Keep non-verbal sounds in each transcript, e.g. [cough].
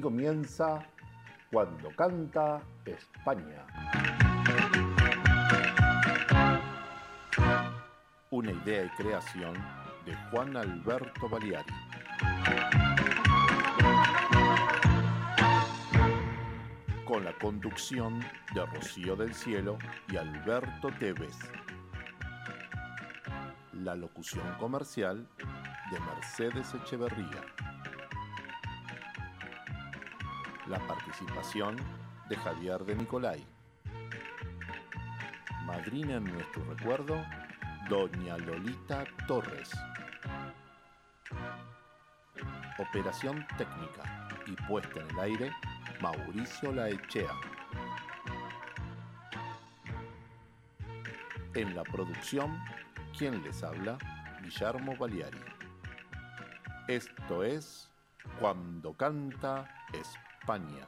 Comienza Cuando canta España. Una idea y creación de Juan Alberto Baliari. Con la conducción de Rocío del Cielo y Alberto Tevez. La locución comercial de Mercedes Echeverría. La participación de Javier de Nicolai. Madrina en nuestro recuerdo, Doña Lolita Torres. Operación técnica y puesta en el aire, Mauricio Laechea. En la producción, quien les habla, Guillermo Baliari. Esto es Cuando canta España.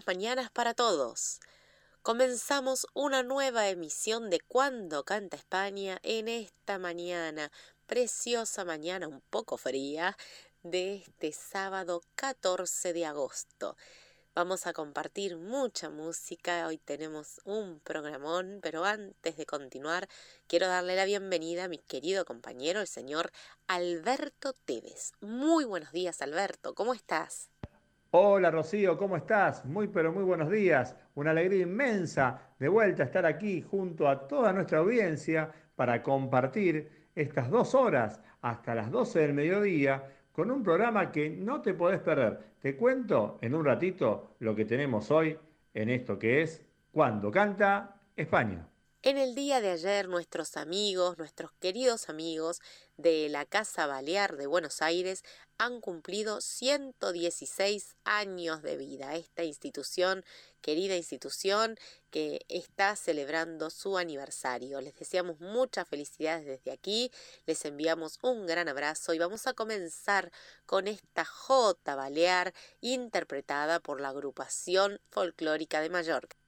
Mañanas para todos. Comenzamos una nueva emisión de Cuando canta España en esta mañana, preciosa mañana un poco fría, de este sábado 14 de agosto. Vamos a compartir mucha música, hoy tenemos un programón, pero antes de continuar quiero darle la bienvenida a mi querido compañero, el señor Alberto Tevez. Muy buenos días Alberto, ¿cómo estás? Hola Rocío, ¿cómo estás? Muy pero muy buenos días. Una alegría inmensa de vuelta a estar aquí junto a toda nuestra audiencia para compartir estas dos horas hasta las 12 del mediodía con un programa que no te podés perder. Te cuento en un ratito lo que tenemos hoy en esto que es Cuando canta España. En el día de ayer nuestros amigos, nuestros queridos amigos de la Casa Balear de Buenos Aires han cumplido 116 años de vida. Esta institución, querida institución, que está celebrando su aniversario. Les deseamos muchas felicidades desde aquí, les enviamos un gran abrazo y vamos a comenzar con esta J Balear interpretada por la agrupación folclórica de Mallorca.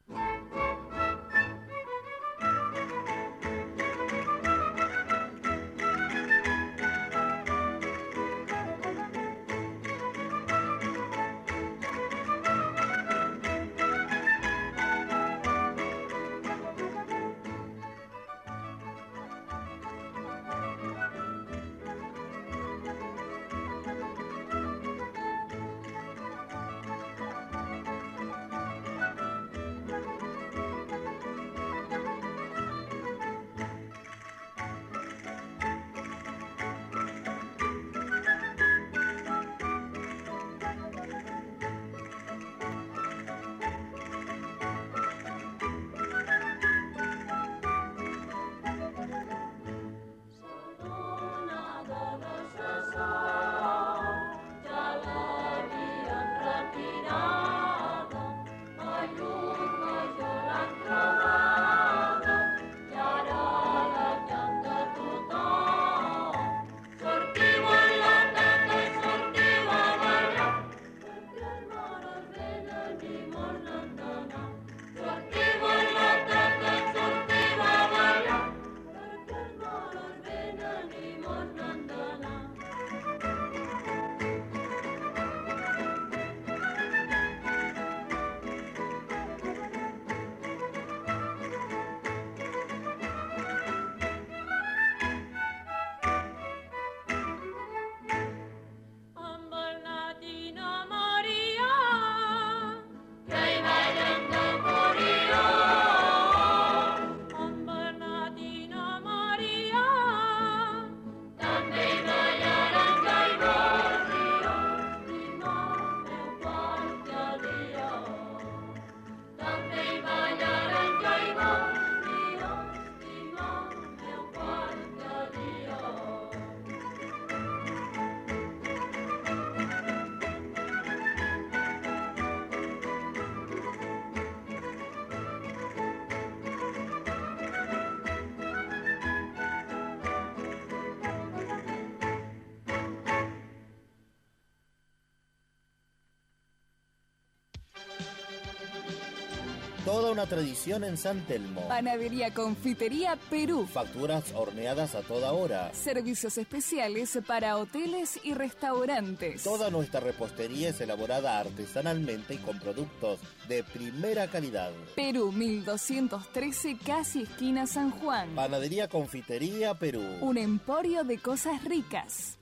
Una tradición en San Telmo. Panadería Confitería Perú. Facturas horneadas a toda hora. Servicios especiales para hoteles y restaurantes. Toda nuestra repostería es elaborada artesanalmente y con productos de primera calidad. Perú 1213, casi esquina San Juan. Panadería Confitería Perú. Un emporio de cosas ricas.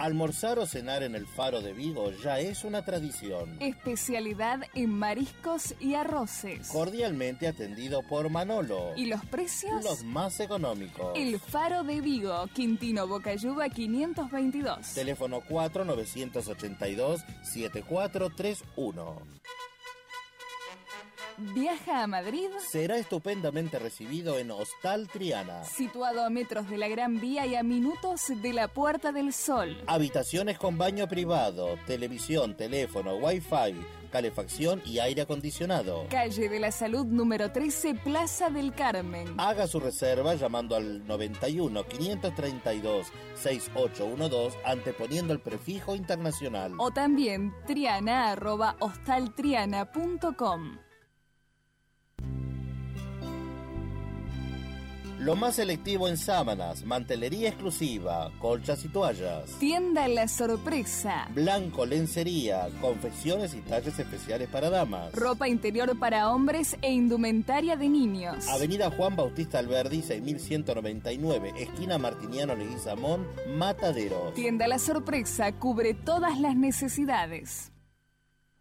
Almorzar o cenar en el Faro de Vigo ya es una tradición. Especialidad en mariscos y arroces. Cordialmente atendido por Manolo. ¿Y los precios? Los más económicos. El Faro de Vigo, Quintino Bocayuba 522. Teléfono 4982 7431 viaja a Madrid, será estupendamente recibido en Hostal Triana. Situado a metros de la Gran Vía y a minutos de la Puerta del Sol. Habitaciones con baño privado, televisión, teléfono, wifi, calefacción y aire acondicionado. Calle de la Salud número 13, Plaza del Carmen. Haga su reserva llamando al 91 532 6812 anteponiendo el prefijo internacional. O también triana Lo más selectivo en sábanas, mantelería exclusiva, colchas y toallas. Tienda La Sorpresa. Blanco, lencería, confecciones y talles especiales para damas. Ropa interior para hombres e indumentaria de niños. Avenida Juan Bautista Alberdi, 6199, esquina Martiniano Leguizamón, Matadero. Tienda La Sorpresa cubre todas las necesidades.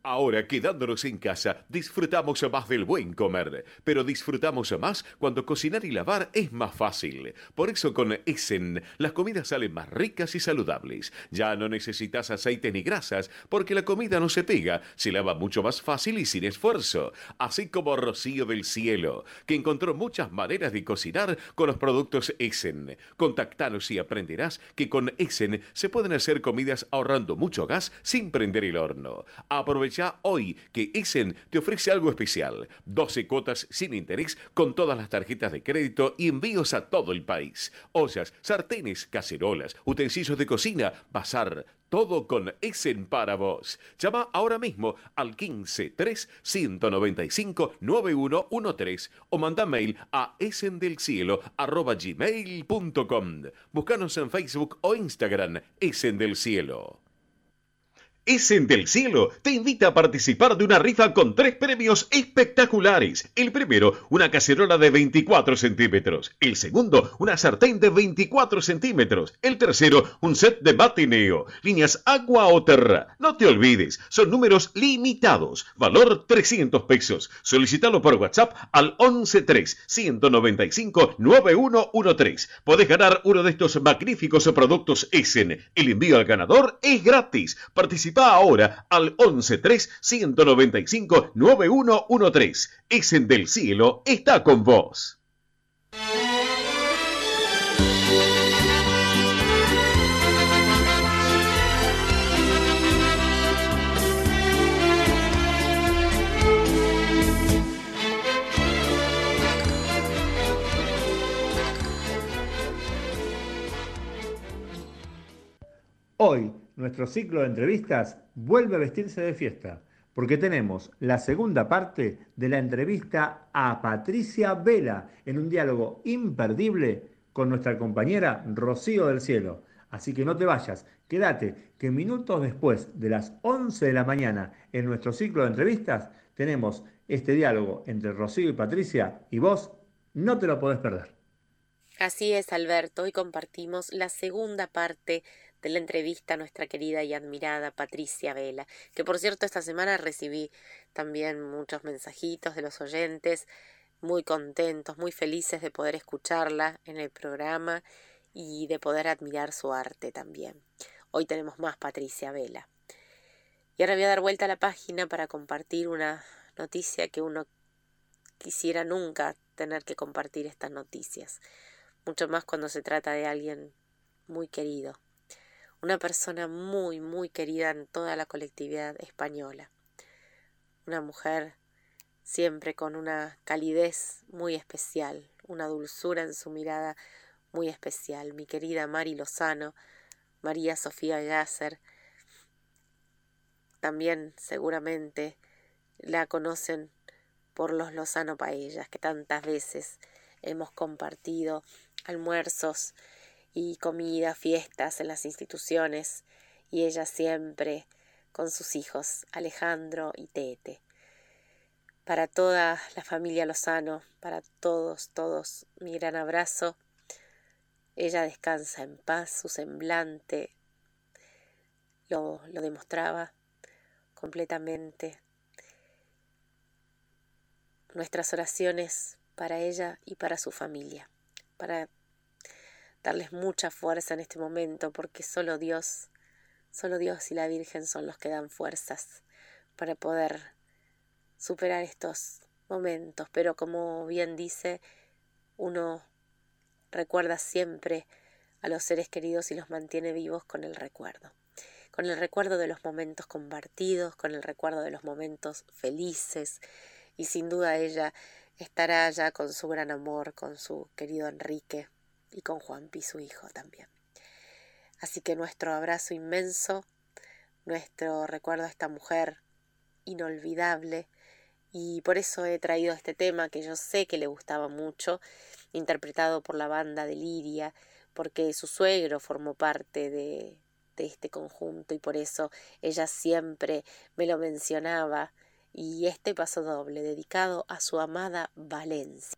Ahora, quedándonos en casa, disfrutamos más del buen comer, pero disfrutamos más cuando cocinar y lavar es más fácil. Por eso con Essen las comidas salen más ricas y saludables. Ya no necesitas aceite ni grasas, porque la comida no se pega, se lava mucho más fácil y sin esfuerzo. Así como Rocío del Cielo, que encontró muchas maneras de cocinar con los productos Essen. Contactanos y aprenderás que con Essen se pueden hacer comidas ahorrando mucho gas sin prender el horno. Aprovecha hoy que Essen te ofrece algo especial. 12 cuotas sin interés con todas las tarjetas de crédito y envíos a todo el país. Ollas, sartenes, cacerolas, utensilios de cocina, bazar, todo con Essen para vos. Llama ahora mismo al 15 3 195 9113 o manda mail a essendelcielo@gmail.com. Búscanos en Facebook o Instagram Essen del Cielo. Essen del Cielo te invita a participar de una rifa con tres premios espectaculares. El primero, una cacerola de 24 centímetros. El segundo, una sartén de 24 centímetros. El tercero, un set de batineo. Líneas agua o terra. No te olvides, son números limitados. Valor 300 pesos. Solicítalo por WhatsApp al 113-195-9113. Podés ganar uno de estos magníficos productos Essen. El envío al ganador es gratis. Participa ahora al 113-195-9113. Essen del Cielo está con vos. Hoy nuestro ciclo de entrevistas vuelve a vestirse de fiesta, porque tenemos la segunda parte de la entrevista a Patricia Vela en un diálogo imperdible con nuestra compañera Rocío del Cielo. Así que no te vayas, quédate, que minutos después de las 11 de la mañana en nuestro ciclo de entrevistas tenemos este diálogo entre Rocío y Patricia y vos no te lo podés perder. Así es, Alberto. Hoy compartimos la segunda parte de la entrevista a nuestra querida y admirada Patricia Vela, que por cierto esta semana recibí también muchos mensajitos de los oyentes, muy contentos, muy felices de poder escucharla en el programa y de poder admirar su arte también. Hoy tenemos más Patricia Vela. Y ahora voy a dar vuelta a la página para compartir una noticia que uno quisiera nunca tener que compartir estas noticias, mucho más cuando se trata de alguien muy querido una persona muy, muy querida en toda la colectividad española. Una mujer siempre con una calidez muy especial, una dulzura en su mirada muy especial. Mi querida Mari Lozano, María Sofía Yasser, también seguramente la conocen por los Lozano Paellas, que tantas veces hemos compartido almuerzos y comida, fiestas en las instituciones, y ella siempre con sus hijos, Alejandro y Tete. Para toda la familia Lozano, para todos, todos, mi gran abrazo. Ella descansa en paz, su semblante lo, lo demostraba completamente. Nuestras oraciones para ella y para su familia, para darles mucha fuerza en este momento, porque solo Dios, solo Dios y la Virgen son los que dan fuerzas para poder superar estos momentos. Pero como bien dice, uno recuerda siempre a los seres queridos y los mantiene vivos con el recuerdo. Con el recuerdo de los momentos compartidos, con el recuerdo de los momentos felices. Y sin duda ella estará allá con su gran amor, con su querido Enrique, y con Juanpi, su hijo también. Así que nuestro abrazo inmenso, nuestro recuerdo a esta mujer inolvidable, y por eso he traído este tema que yo sé que le gustaba mucho, interpretado por la banda de Liria, porque su suegro formó parte de, de este conjunto y por eso ella siempre me lo mencionaba, y este paso doble dedicado a su amada Valencia.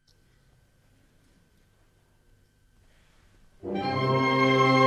Música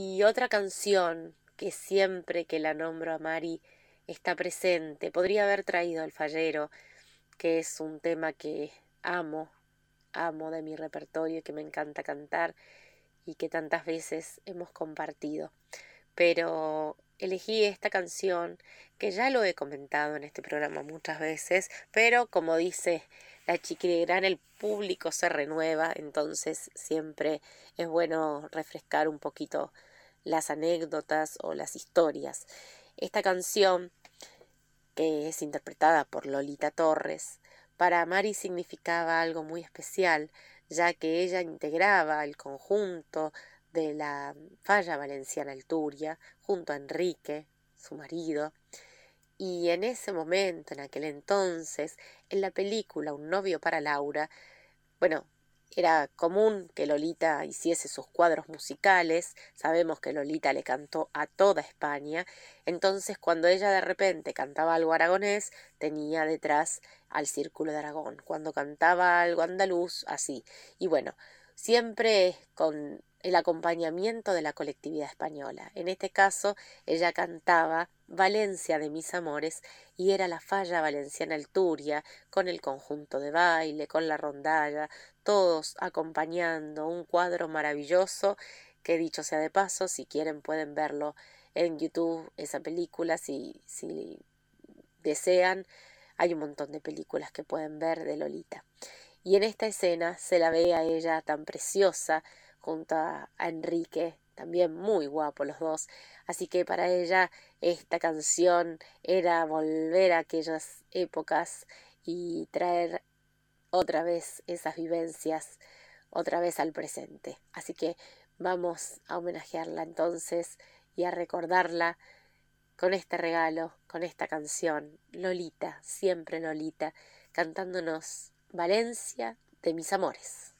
Y otra canción que siempre que la nombro a Mari está presente, podría haber traído El Fallero, que es un tema que amo, amo de mi repertorio y que me encanta cantar y que tantas veces hemos compartido. Pero elegí esta canción que ya lo he comentado en este programa muchas veces, pero como dice la chiquiligrana, el público se renueva, entonces siempre es bueno refrescar un poquito las anécdotas o las historias. Esta canción, que es interpretada por Lolita Torres, para Mari significaba algo muy especial, ya que ella integraba el conjunto de la Falla Valenciana Alturia junto a Enrique, su marido, y en ese momento, en aquel entonces, en la película Un novio para Laura, bueno, era común que Lolita hiciese sus cuadros musicales, sabemos que Lolita le cantó a toda España, entonces cuando ella de repente cantaba algo aragonés, tenía detrás al Círculo de Aragón, cuando cantaba algo andaluz, así. Y bueno, siempre con el acompañamiento de la colectividad española. En este caso, ella cantaba Valencia de mis amores y era la falla valenciana Alturia, con el conjunto de baile, con la rondalla, todos acompañando un cuadro maravilloso que dicho sea de paso, si quieren pueden verlo en YouTube, esa película, si, si desean, hay un montón de películas que pueden ver de Lolita. Y en esta escena se la ve a ella tan preciosa, junto a, Enrique, también muy guapo los dos. Así que para ella esta canción era volver a aquellas épocas y traer otra vez esas vivencias, otra vez al presente. Así que vamos a homenajearla entonces y a recordarla con este regalo, con esta canción, Lolita, siempre Lolita, cantándonos Valencia de mis amores.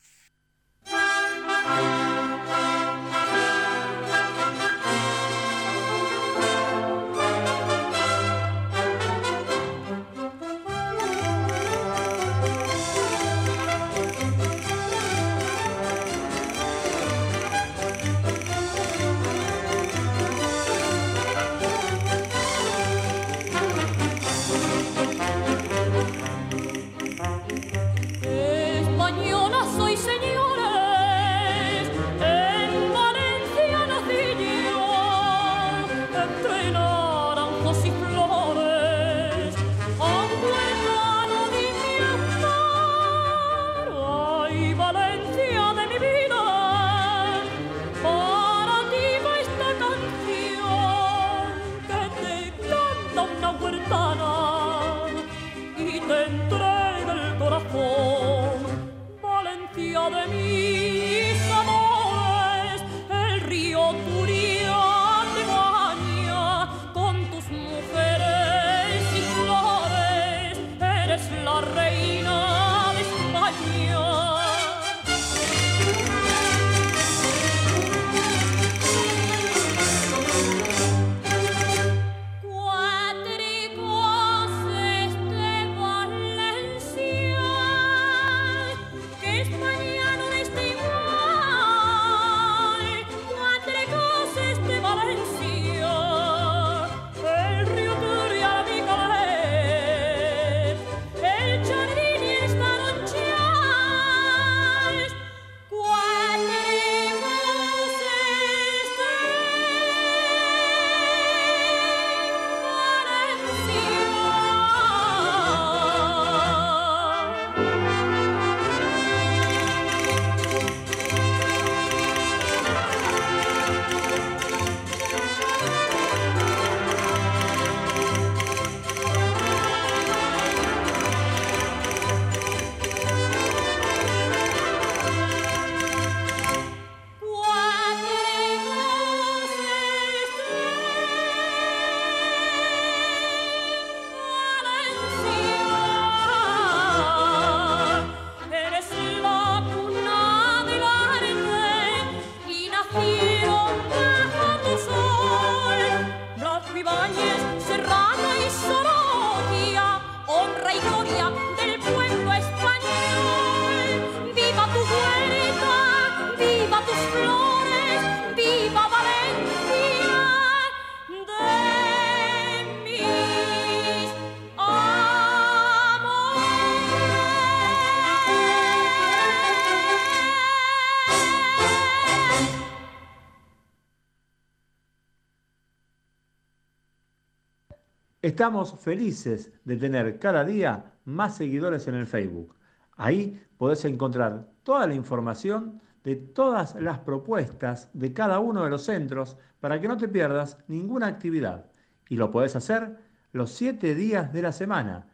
Estamos felices de tener cada día más seguidores en el Facebook. Ahí podés encontrar toda la información de todas las propuestas de cada uno de los centros para que no te pierdas ninguna actividad. Y lo podés hacer los siete días de la semana.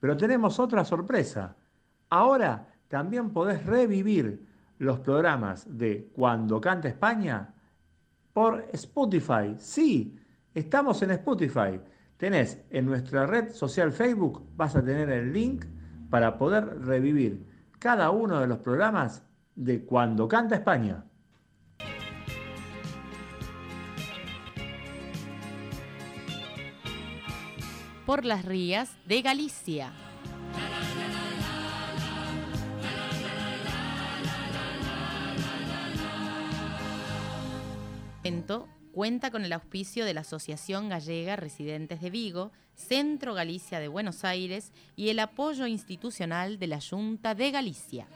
Pero tenemos otra sorpresa. Ahora también podés revivir los programas de Cuando Canta España por Spotify. Sí, estamos en Spotify. Tenés en nuestra red social Facebook, vas a tener el link para poder revivir cada uno de los programas de Cuando Canta España. Por las rías de Galicia. Cuenta con el auspicio de la Asociación Gallega Residentes de Vigo, Centro Galicia de Buenos Aires y el apoyo institucional de la Junta de Galicia.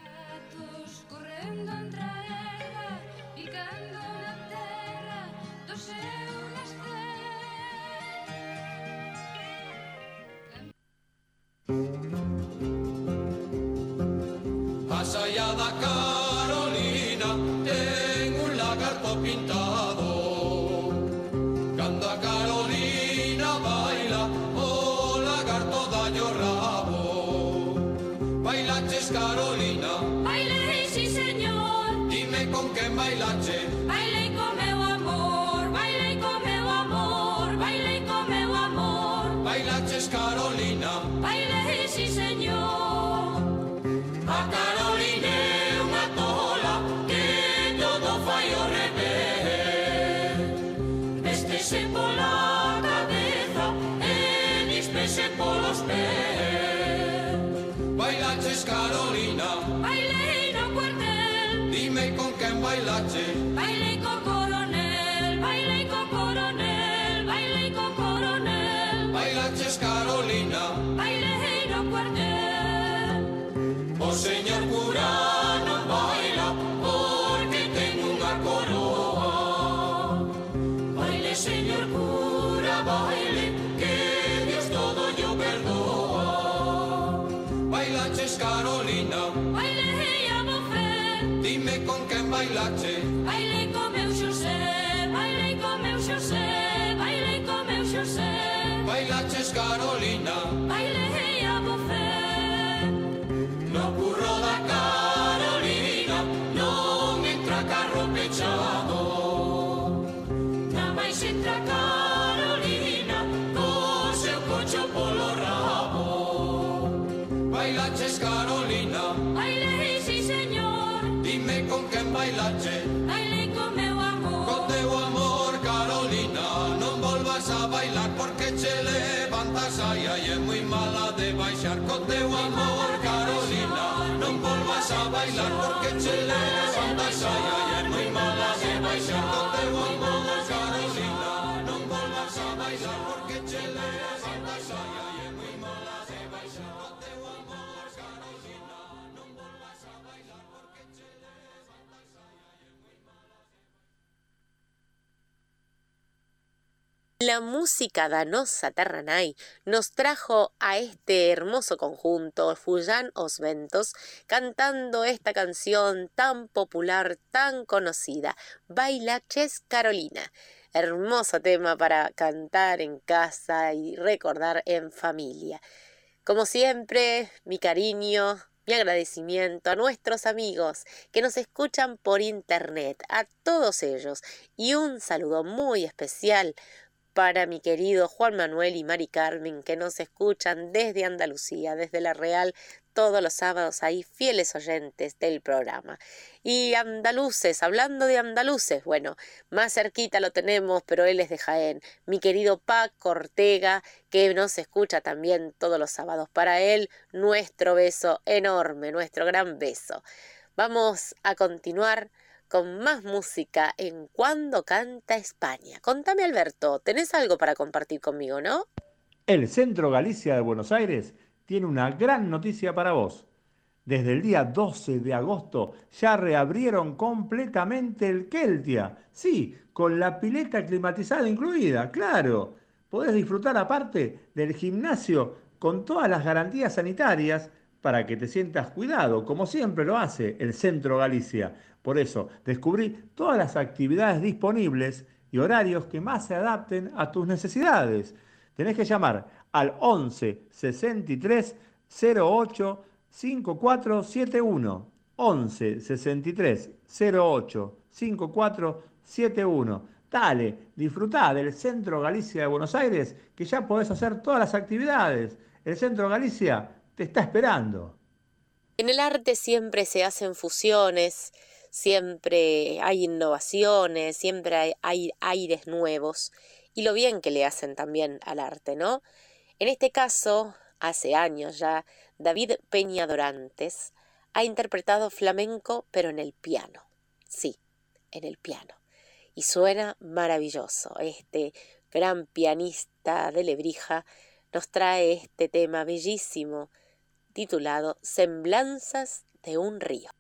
La música danosa Terranay nos trajo a este hermoso conjunto, Fuyan Osventos, cantando esta canción tan popular, tan conocida, Bailaches Carolina. Hermoso tema para cantar en casa y recordar en familia. Como siempre, mi cariño, mi agradecimiento a nuestros amigos que nos escuchan por internet, a todos ellos, y un saludo muy especial para mi querido Juan Manuel y Mari Carmen que nos escuchan desde Andalucía, desde La Real, todos los sábados ahí, fieles oyentes del programa. Y andaluces, hablando de andaluces, bueno, más cerquita lo tenemos, pero él es de Jaén, mi querido Paco Ortega, que nos escucha también todos los sábados. Para él, nuestro beso enorme, nuestro gran beso. Vamos a continuar con más música en Cuando Canta España. Contame Alberto, ¿tenés algo para compartir conmigo, no? El Centro Galicia de Buenos Aires tiene una gran noticia para vos. Desde el día 12 de agosto ya reabrieron completamente el Keltia. Sí, con la pileta climatizada incluida, claro. podés disfrutar aparte del gimnasio con todas las garantías sanitarias para que te sientas cuidado, como siempre lo hace el Centro Galicia. Por eso, descubrí todas las actividades disponibles y horarios que más se adapten a tus necesidades. Tenés que llamar al 11 63 08 5471. 11 63 08 5471. Dale, disfrutá del Centro Galicia de Buenos Aires, que ya podés hacer todas las actividades. El Centro Galicia está esperando. En el arte siempre se hacen fusiones, siempre hay innovaciones, siempre hay, aires nuevos y lo bien que le hacen también al arte, ¿no? En este caso, hace años ya, David Peña Dorantes ha interpretado flamenco pero en el piano. Sí, en el piano. Y suena maravilloso. Este gran pianista de Lebrija nos trae este tema bellísimo titulado Semblanzas de un río.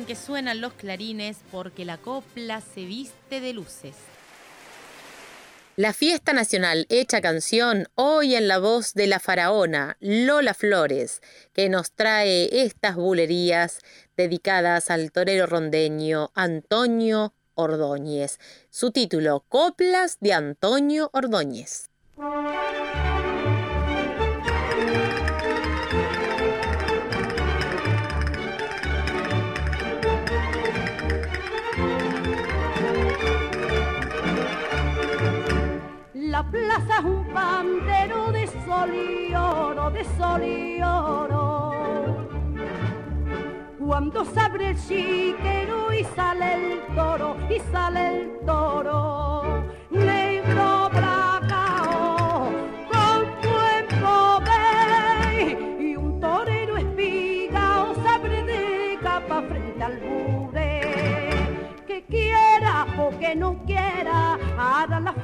Que suenan los clarines porque la copla se viste de luces. La fiesta nacional hecha canción hoy en la voz de la faraona Lola Flores, que nos trae estas bulerías dedicadas al torero rondeño Antonio Ordóñez. Su título, Coplas de Antonio Ordóñez. La plaza es un pantero de sol y oro, de sol y oro. Cuando se abre el chiquero y sale el toro, y sale el toro,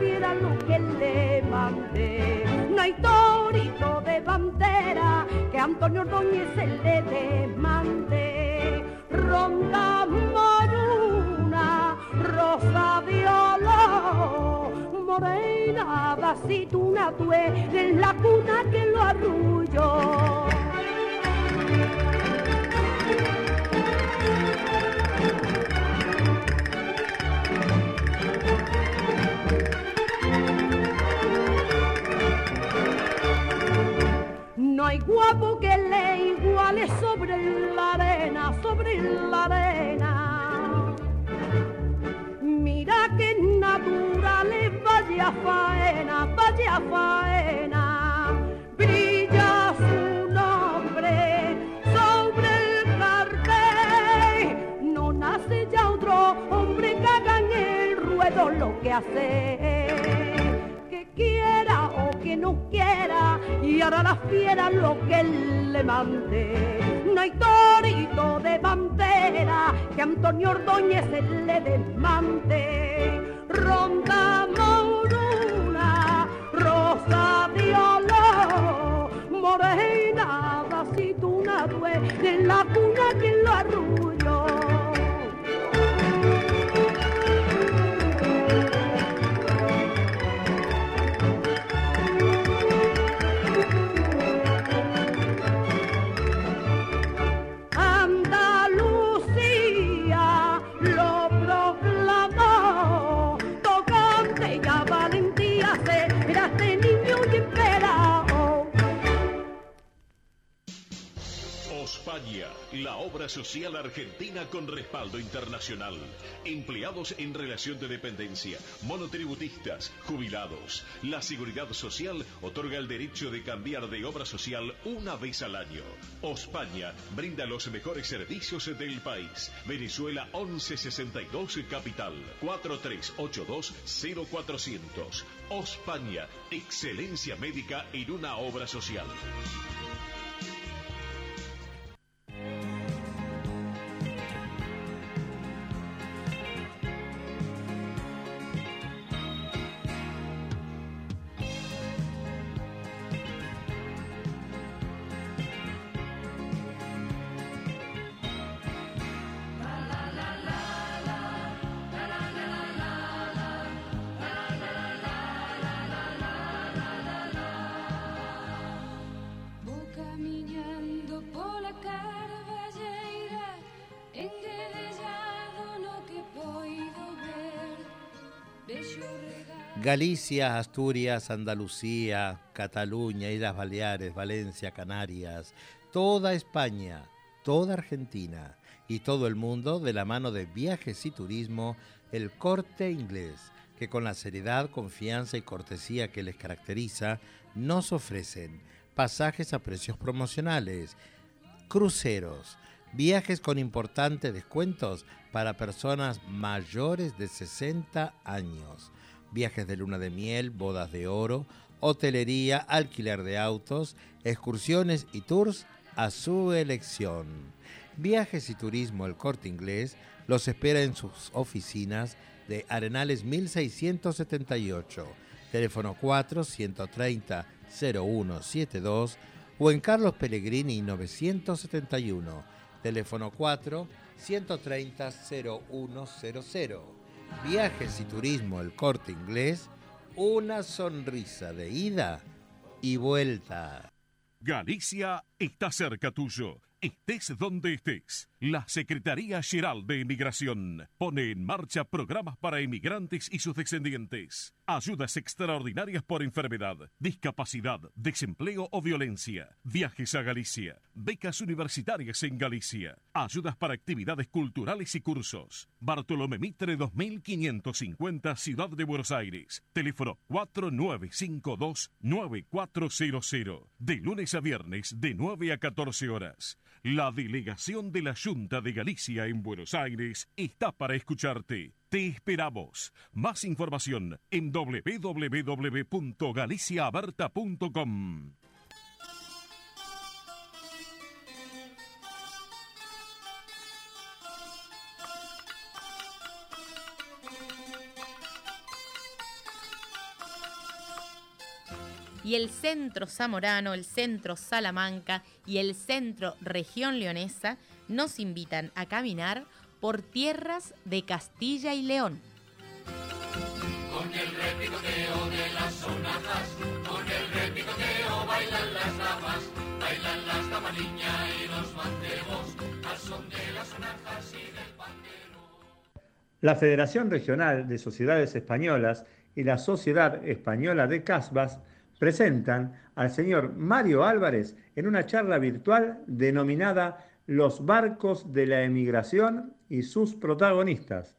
lo que le mande. No hay torito de bandera que Antonio Ordóñez se le demande. Ronda moruna, rosa violó, morena, vasituna tue, en la cuna que lo arrulló. Hay guapo que le iguale sobre la arena, sobre la arena. Mira que natural es vaya faena, vaya faena. Brilla su nombre sobre el cartel. No nace ya otro hombre que haga en el ruedo lo que hace que no quiera y hará la fiera lo que él le mande. No hay torito de bandera que Antonio Ordóñez le desmante. Ronda moruna, rosa violó, morena, vasituna due, en la cuna que lo arrulló. Ospaña, la obra social argentina con respaldo internacional. Empleados en relación de dependencia, monotributistas, jubilados. La Seguridad Social otorga el derecho de cambiar de obra social una vez al año. Ospaña brinda los mejores servicios del país. Venezuela 1162 Capital 4382 0400. Ospaña, excelencia médica en una obra social. Galicia, Asturias, Andalucía, Cataluña, Islas Baleares, Valencia, Canarias, toda España, toda Argentina y todo el mundo de la mano de Viajes y Turismo, el corte inglés, que con la seriedad, confianza y cortesía que les caracteriza, nos ofrecen pasajes a precios promocionales, cruceros, viajes con importantes descuentos para personas mayores de 60 años, viajes de luna de miel, bodas de oro, hotelería, alquiler de autos, excursiones y tours a su elección. Viajes y Turismo El Corte Inglés los espera en sus oficinas de Arenales 1678, teléfono 4 130 0172 o en Carlos Pellegrini 971, Teléfono 4 130 0100. Viajes y turismo El Corte Inglés. Una sonrisa de ida y vuelta. Galicia está cerca tuyo. Estés donde estés. La Secretaría General de Emigración pone en marcha programas para emigrantes y sus descendientes. Ayudas extraordinarias por enfermedad, discapacidad, desempleo o violencia. Viajes a Galicia. Becas universitarias en Galicia. Ayudas para actividades culturales y cursos. Bartolomé Mitre 2550 Ciudad de Buenos Aires. Teléfono 4952-9400. De lunes a viernes de 9 a 14 horas. La delegación de la Junta de Galicia en Buenos Aires está para escucharte. Te esperamos. Más información en www.galiciaaberta.com. y el Centro Zamorano, el Centro Salamanca y el Centro Región Leonesa nos invitan a caminar por tierras de Castilla y León. Con el repicoteo de las sonajas, con el repicoteo bailan las damas, bailan las damaliñas y los mantemos, al son de las sonajas y del pandero. La Federación Regional de Sociedades Españolas y la Sociedad Española de Casbas presentan al señor Mario Álvarez en una charla virtual denominada Los barcos de la emigración y sus protagonistas.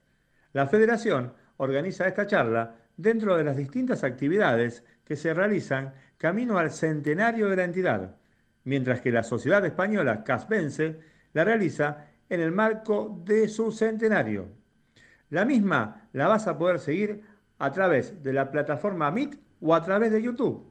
La federación organiza esta charla dentro de las distintas actividades que se realizan camino al centenario de la entidad, mientras que la Sociedad Española Casbense la realiza en el marco de su centenario. La misma la vas a poder seguir a través de la plataforma Meet o a través de YouTube.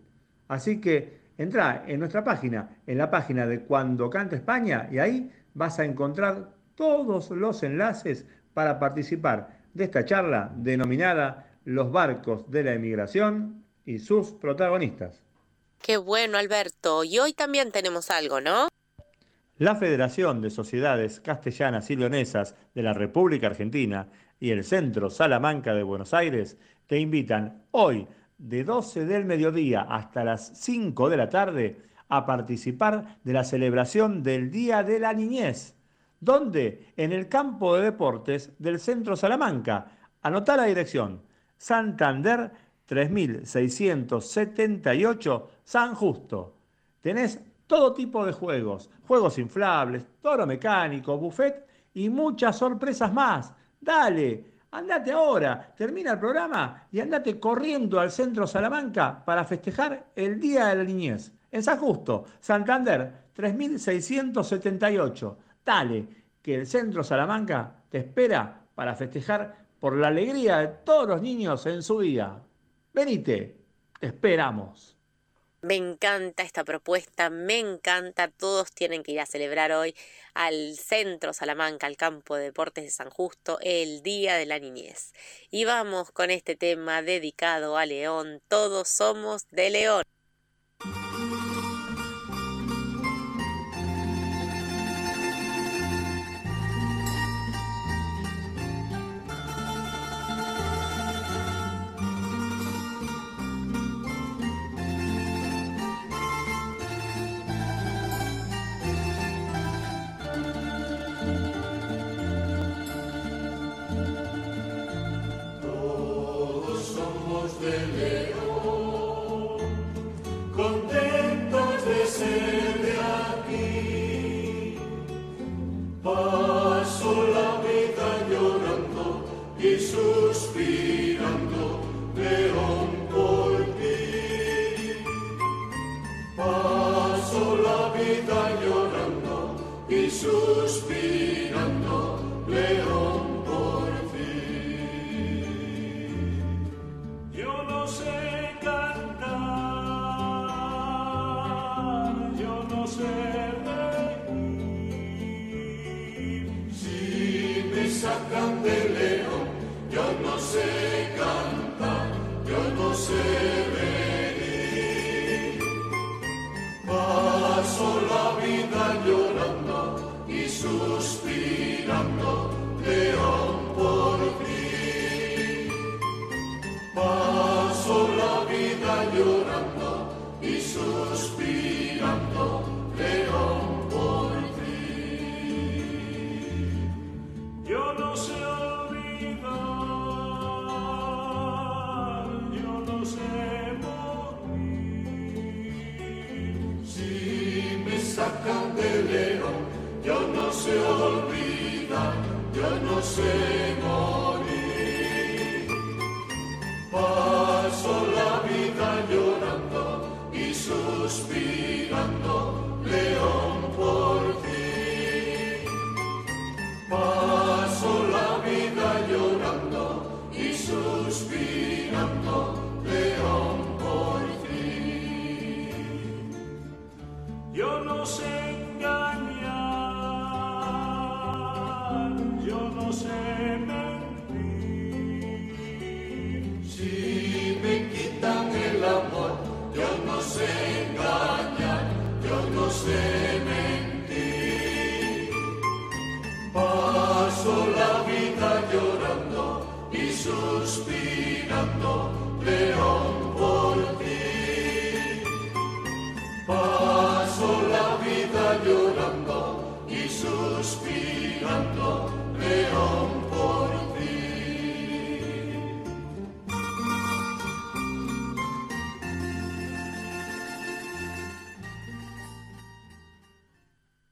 Así que entra en nuestra página, en la página de Cuando Canta España, y ahí vas a encontrar todos los enlaces para participar de esta charla denominada Los barcos de la emigración y sus protagonistas. Qué bueno, Alberto. Y hoy también tenemos algo, ¿no? La Federación de Sociedades Castellanas y Leonesas de la República Argentina y el Centro Salamanca de Buenos Aires te invitan hoy de 12 del mediodía hasta las 5 de la tarde a participar de la celebración del Día de la Niñez. ¿Dónde? En el campo de deportes del Centro Salamanca. Anotá la dirección. Santander 3678 San Justo. Tenés todo tipo de juegos, juegos inflables, toro mecánico, buffet y muchas sorpresas más. Dale, andate ahora, termina el programa y andate corriendo al centro Salamanca para festejar el Día de la Niñez. En San Justo, Santander 3678. Dale, que el centro Salamanca te espera para festejar por la alegría de todos los niños en su día. Venite, te esperamos. Me encanta esta propuesta, me encanta. Todos tienen que ir a celebrar hoy al Centro Salamanca, al Campo de Deportes de San Justo, el Día de la Niñez. Y vamos con este tema dedicado a León. Todos somos de León.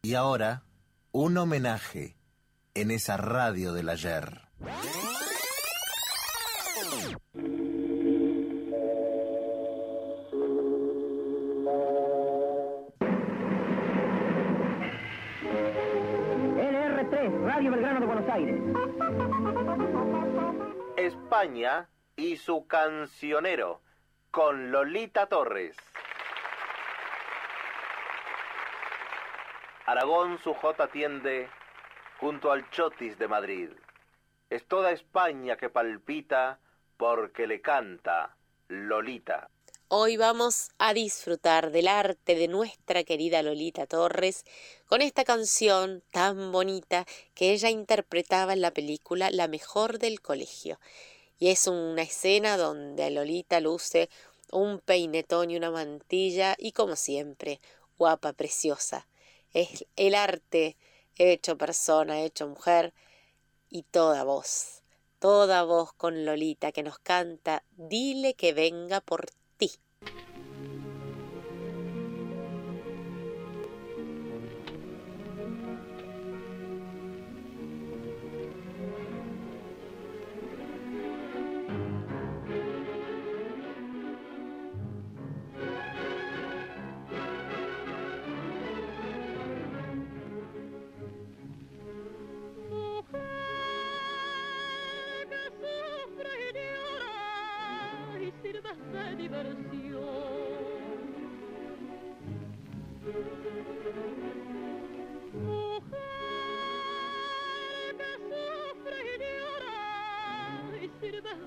Y ahora, un homenaje en esa radio del ayer. LR3, Radio Belgrano de Buenos Aires. España y su cancionero, con Lolita Torres. Aragón su J tiende junto al Chotis de Madrid. Es toda España que palpita porque le canta Lolita. Hoy vamos a disfrutar del arte de nuestra querida Lolita Torres con esta canción tan bonita que ella interpretaba en la película La mejor del colegio. Y es una escena donde Lolita luce un peinetón y una mantilla y como siempre, guapa, preciosa. Es el arte hecho persona, hecho mujer y toda voz, toda voz con Lolita que nos canta Dile que venga por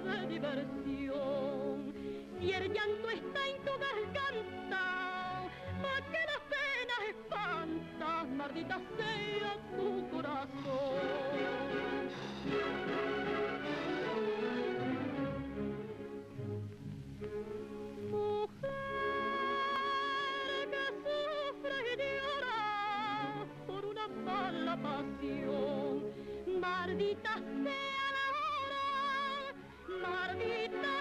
de diversión. Y el llanto está en tu garganta, más que las penas espanta, maldita sea tu corazón. Maldita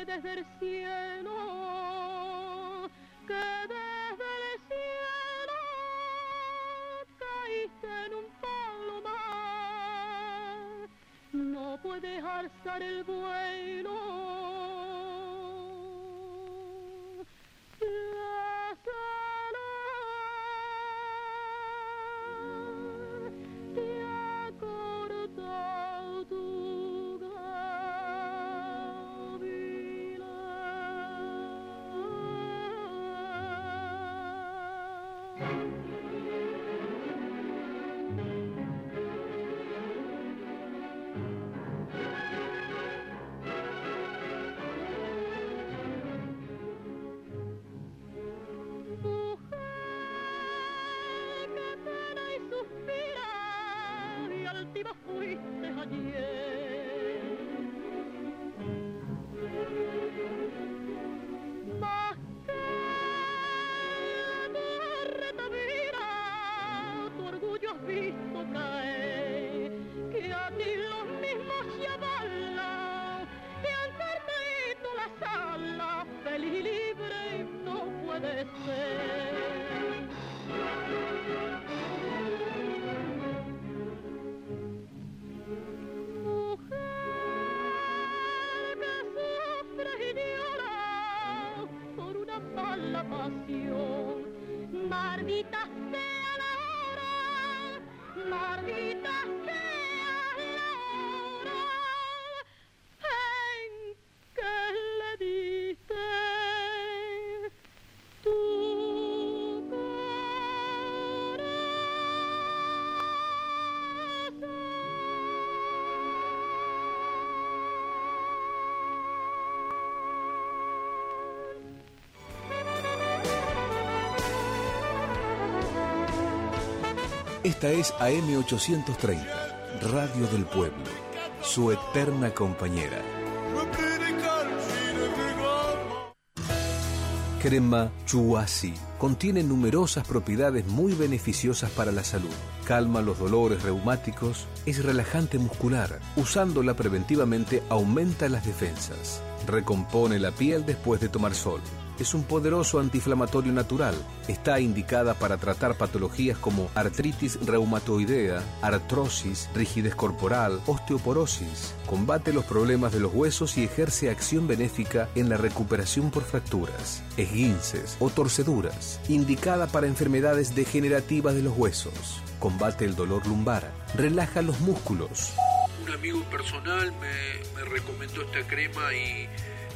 que desde el cielo, que desde el cielo caíste en un palomar, no puedes alzar el vuelo. Esta es AM830, Radio del Pueblo, su eterna compañera. Crema Chuasi contiene numerosas propiedades muy beneficiosas para la salud. Calma los dolores reumáticos, es relajante muscular. Usándola preventivamente aumenta las defensas. Recompone la piel después de tomar sol. Es un poderoso antiinflamatorio natural. Está indicada para tratar patologías como artritis reumatoidea, artrosis, rigidez corporal, osteoporosis. Combate los problemas de los huesos y ejerce acción benéfica en la recuperación por fracturas, esguinces o torceduras. Indicada para enfermedades degenerativas de los huesos. Combate el dolor lumbar. Relaja los músculos. Un amigo personal me, me recomendó esta crema y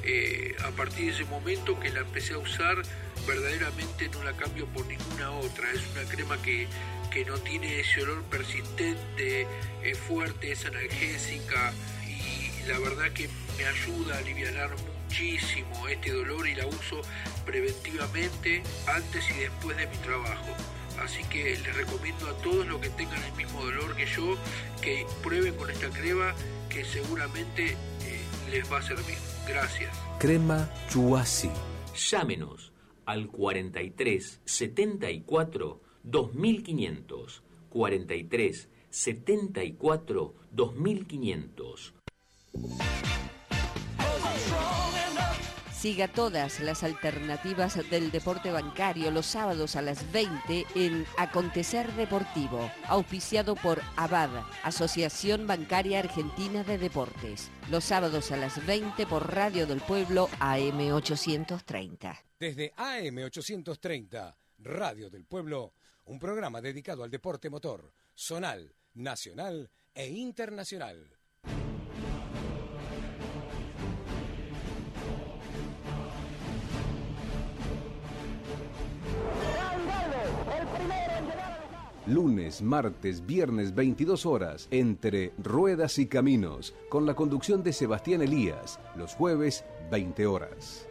eh, a partir de ese momento que la empecé a usar, verdaderamente no la cambio por ninguna otra. Es una crema que, que no tiene ese olor persistente, es fuerte, es analgésica y la verdad que me ayuda a aliviar muchísimo este dolor y la uso preventivamente antes y después de mi trabajo. Así que les recomiendo a todos los que tengan el mismo dolor que yo que prueben con esta crema que seguramente eh, les va a servir. Gracias. Crema Chuasi. Llámenos al 43 74 2500. 43 74 2500. Siga todas las alternativas del deporte bancario los sábados a las 20 en Acontecer Deportivo, auspiciado por ABAD, Asociación Bancaria Argentina de Deportes. Los sábados a las 20 por Radio del Pueblo AM830. Desde AM830, Radio del Pueblo, un programa dedicado al deporte motor, zonal, nacional e internacional. Lunes, martes, viernes, 22 horas, entre Ruedas y Caminos, con la conducción de Sebastián Elías, los jueves, 20 horas.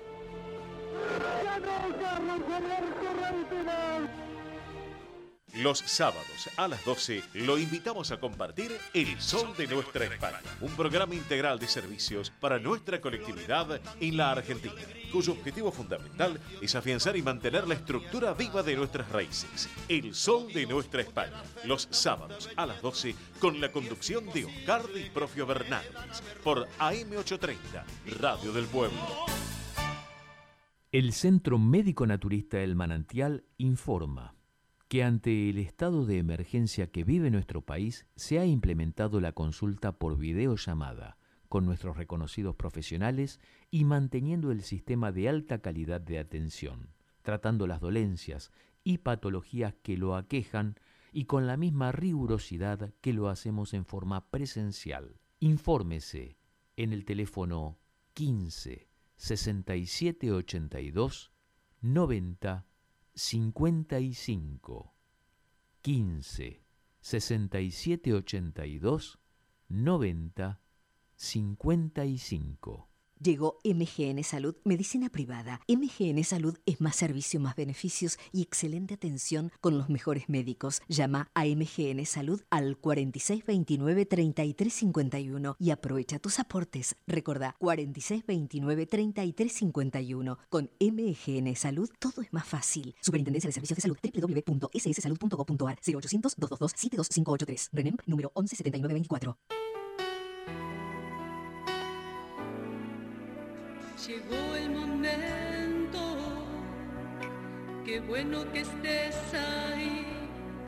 Los sábados a las 12 lo invitamos a compartir El Sol de Nuestra España, un programa integral de servicios para nuestra colectividad en la Argentina, cuyo objetivo fundamental es afianzar y mantener la estructura viva de nuestras raíces. El Sol de Nuestra España, los sábados a las 12 con la conducción de Oscar Di Profio Bernardes por AM830, Radio del Pueblo. El Centro Médico Naturista del Manantial informa que ante el estado de emergencia que vive nuestro país se ha implementado la consulta por videollamada con nuestros reconocidos profesionales y manteniendo el sistema de alta calidad de atención, tratando las dolencias y patologías que lo aquejan y con la misma rigurosidad que lo hacemos en forma presencial. Infórmese en el teléfono 15 67 82 90 55 15 67 82 90 55 Llegó MGN Salud, medicina privada. MGN Salud es más servicio, más beneficios y excelente atención con los mejores médicos. Llama a MGN Salud al 4629-3351 y aprovecha tus aportes. Recordá, 4629-3351. Con MGN Salud todo es más fácil. Superintendencia de Servicios de Salud www.sssalud.gov.ar 0800 222 72583. RENEM número 117924. Llegó el momento, qué bueno que estés ahí.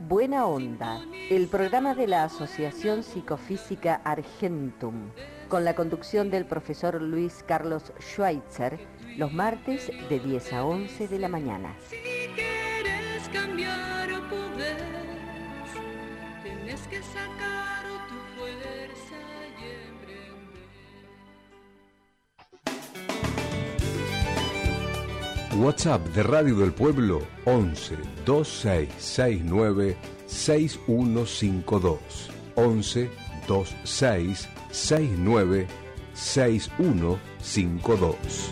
Buena Onda, el programa de la Asociación Psicofísica Argentum, con la conducción del profesor Luis Carlos Schweitzer, los martes de 10 a 11 de la mañana. Si quieres cambiar o poder, tienes que sacar WhatsApp de Radio del Pueblo 11 2669 6152 11 2669 6152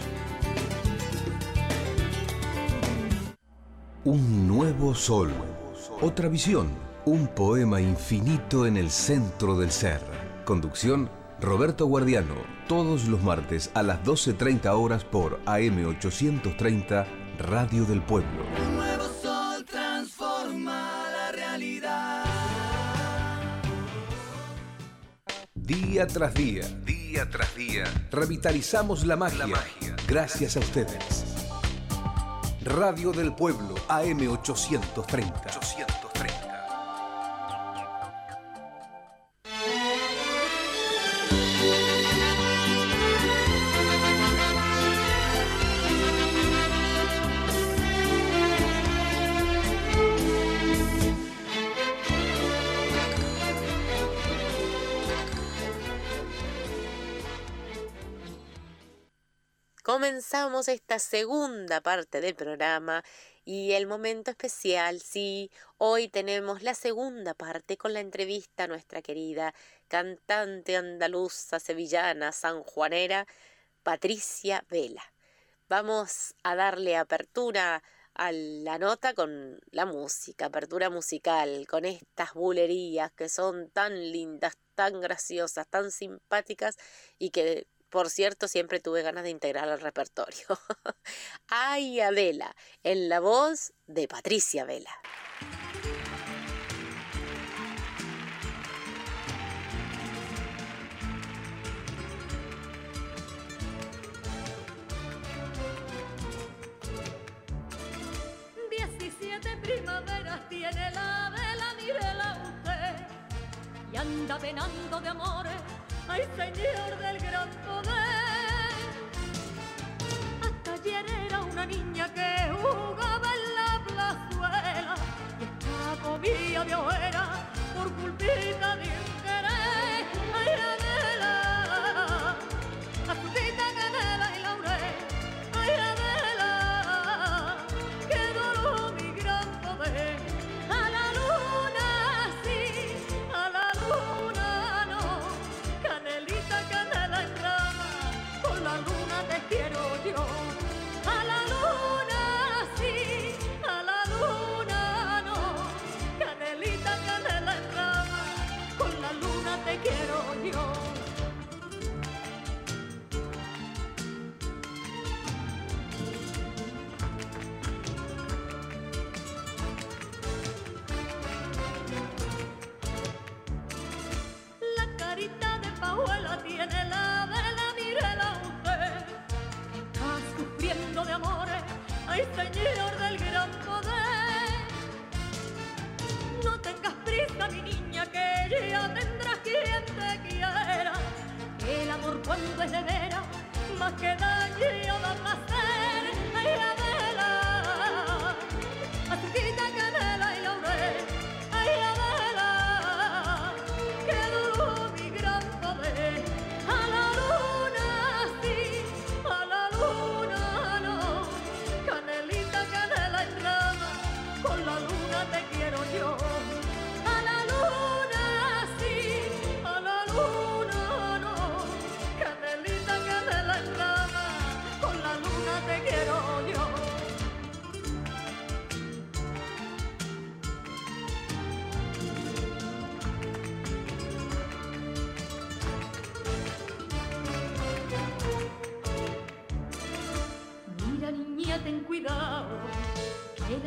Un nuevo sol, otra visión, un poema infinito en el centro del ser. Conducción Roberto Guardiano, todos los martes a las 12.30 horas por AM830 Radio del Pueblo. Un nuevo sol transforma la realidad. Día tras día, día tras día, revitalizamos la magia. Gracias a ustedes. Radio del Pueblo, AM830. Esta segunda parte del programa y el momento especial, sí, hoy tenemos la segunda parte con la entrevista a nuestra querida cantante andaluza, sevillana, sanjuanera, Patricia Vela. Vamos a darle apertura a la nota con la música, apertura musical, con estas bulerías que son tan lindas, tan graciosas, tan simpáticas y que por cierto, siempre tuve ganas de integrar al repertorio. [laughs] Ay, Adela, en la voz de Patricia Vela. Primaveras tiene la vela, mírela usted, y anda venando de amores, ay señor del gran poder. Hasta ayer era una niña que jugaba en la plazuela, y esta comía de hoguera por culpita de ya tendrás quien te quiera. El amor cuando es de veras, más que daño da placer.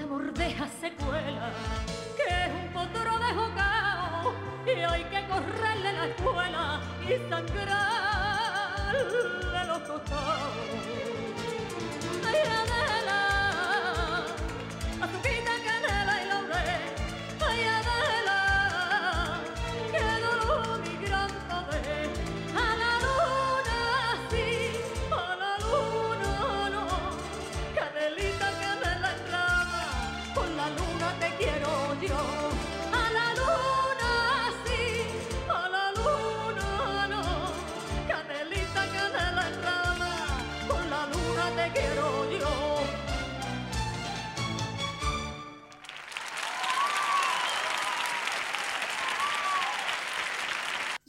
Amor deja secuela, que es un potro de jocao, y hay que correrle la escuela y sangrarle los costados.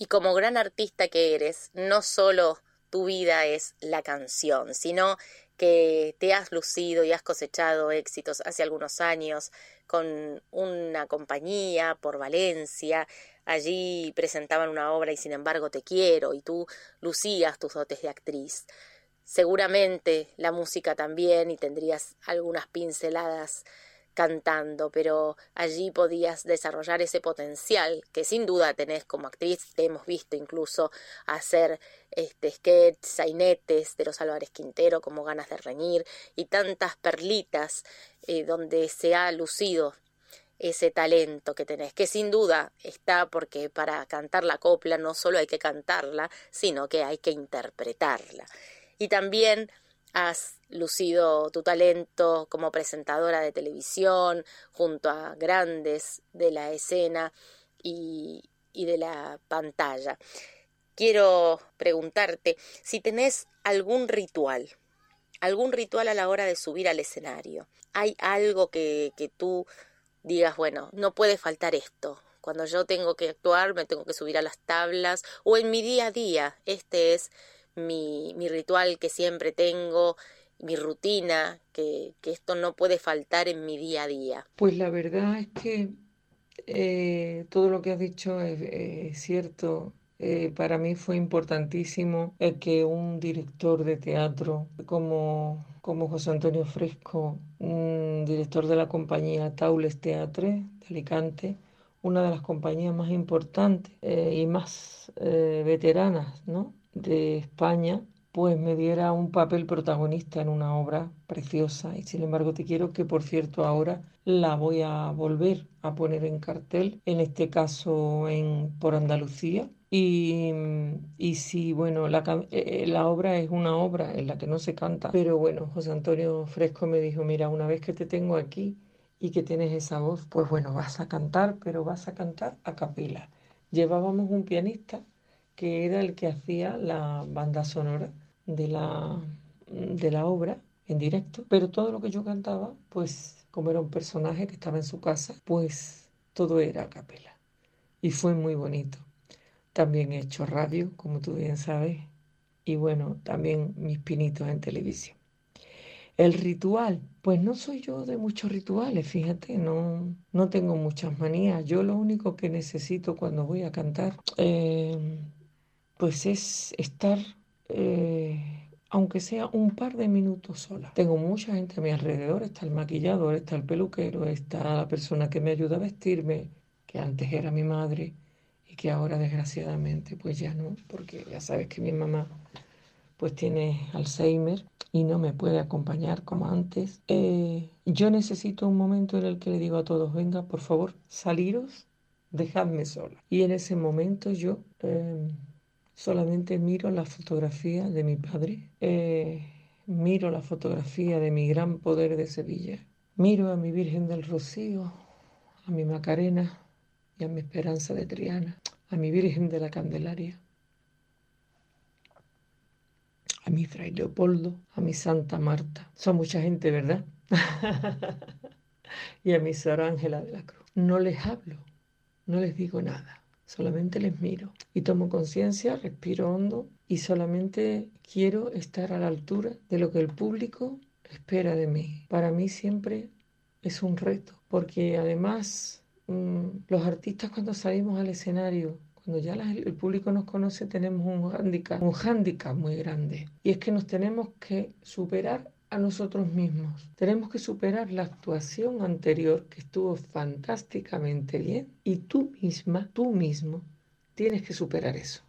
Y como gran artista que eres, no solo tu vida es la canción, sino que te has lucido y has cosechado éxitos hace algunos años con una compañía por Valencia. Allí presentaban una obra y sin embargo te quiero y tú lucías tus dotes de actriz. Seguramente la música también y tendrías algunas pinceladas cantando, pero allí podías desarrollar ese potencial que sin duda tenés como actriz. Te hemos visto incluso hacer este sketch, sainetes de los Álvarez Quintero como Ganas de Reñir y tantas perlitas eh, donde se ha lucido ese talento que tenés, que sin duda está porque para cantar la copla no solo hay que cantarla, sino que hay que interpretarla. Y también has lucido tu talento como presentadora de televisión junto a grandes de la escena y, de la pantalla. Quiero preguntarte si tenés algún ritual, algún ritual a la hora de subir al escenario. ¿Hay algo que, que tú digas, bueno, no puede faltar esto? Cuando yo tengo que actuar, me tengo que subir a las tablas o en mi día a día, este es mi, mi ritual que siempre tengo, mi rutina, que, que, esto no puede faltar en mi día a día? Pues la verdad es que eh, todo lo que has dicho es, es cierto. Eh, para mí fue importantísimo eh, que un director de teatro como, como José Antonio Fresco, un director de la compañía Taules Teatre de Alicante, una de las compañías más importantes y más veteranas ¿no? De España, pues me diera un papel protagonista en una obra preciosa. Y sin embargo te quiero que, por cierto, ahora la voy a volver a poner en cartel, en este caso en, por Andalucía. Y, y sí, bueno, la, eh, la obra es una obra en la que no se canta, pero bueno, José Antonio Fresco me dijo, mira, una vez que te tengo aquí y que tienes esa voz, pues bueno, vas a cantar, pero vas a cantar a capela. Llevábamos un pianista que era el que hacía la banda sonora de la, de la obra en directo, pero todo lo que yo cantaba, pues como era un personaje que estaba en su casa, pues todo era a capela. Y fue muy bonito. También he hecho radio, como tú bien sabes, y bueno, también mis pinitos en televisión. El ritual, pues no soy yo de muchos rituales, fíjate, no, no tengo muchas manías. Yo lo único que necesito cuando voy a cantar, eh, pues es estar eh, aunque sea un par de minutos sola. Tengo mucha gente a mi alrededor, está el maquillador, está el peluquero, está la persona que me ayuda a vestirme, que antes era mi madre y que ahora desgraciadamente pues ya no, porque ya sabes que mi mamá pues tiene Alzheimer y no me puede acompañar como antes. Eh, yo necesito un momento en el que le digo a todos, venga, por favor, saliros, dejadme sola. Y en ese momento yo... Eh, solamente miro la fotografía de mi padre, eh, miro la fotografía de mi gran poder de Sevilla, miro a mi Virgen del Rocío, a mi Macarena y a mi Esperanza de Triana, a mi Virgen de la Candelaria, a mi Fray Leopoldo, a mi Santa Marta. Son mucha gente, ¿verdad? [laughs] y a mi Sor Ángela de la Cruz. No les hablo, no les digo nada solamente les miro y tomo conciencia, respiro hondo y solamente quiero estar a la altura de lo que el público espera de mí. Para mí siempre es un reto, porque además mmm, los artistas cuando salimos al escenario, cuando ya el público nos conoce, tenemos un hándicap, un hándicap muy grande. Y es que nos tenemos que superar a nosotros mismos. Tenemos que superar la actuación anterior que estuvo fantásticamente bien y tú misma, tú mismo, tienes que superar eso.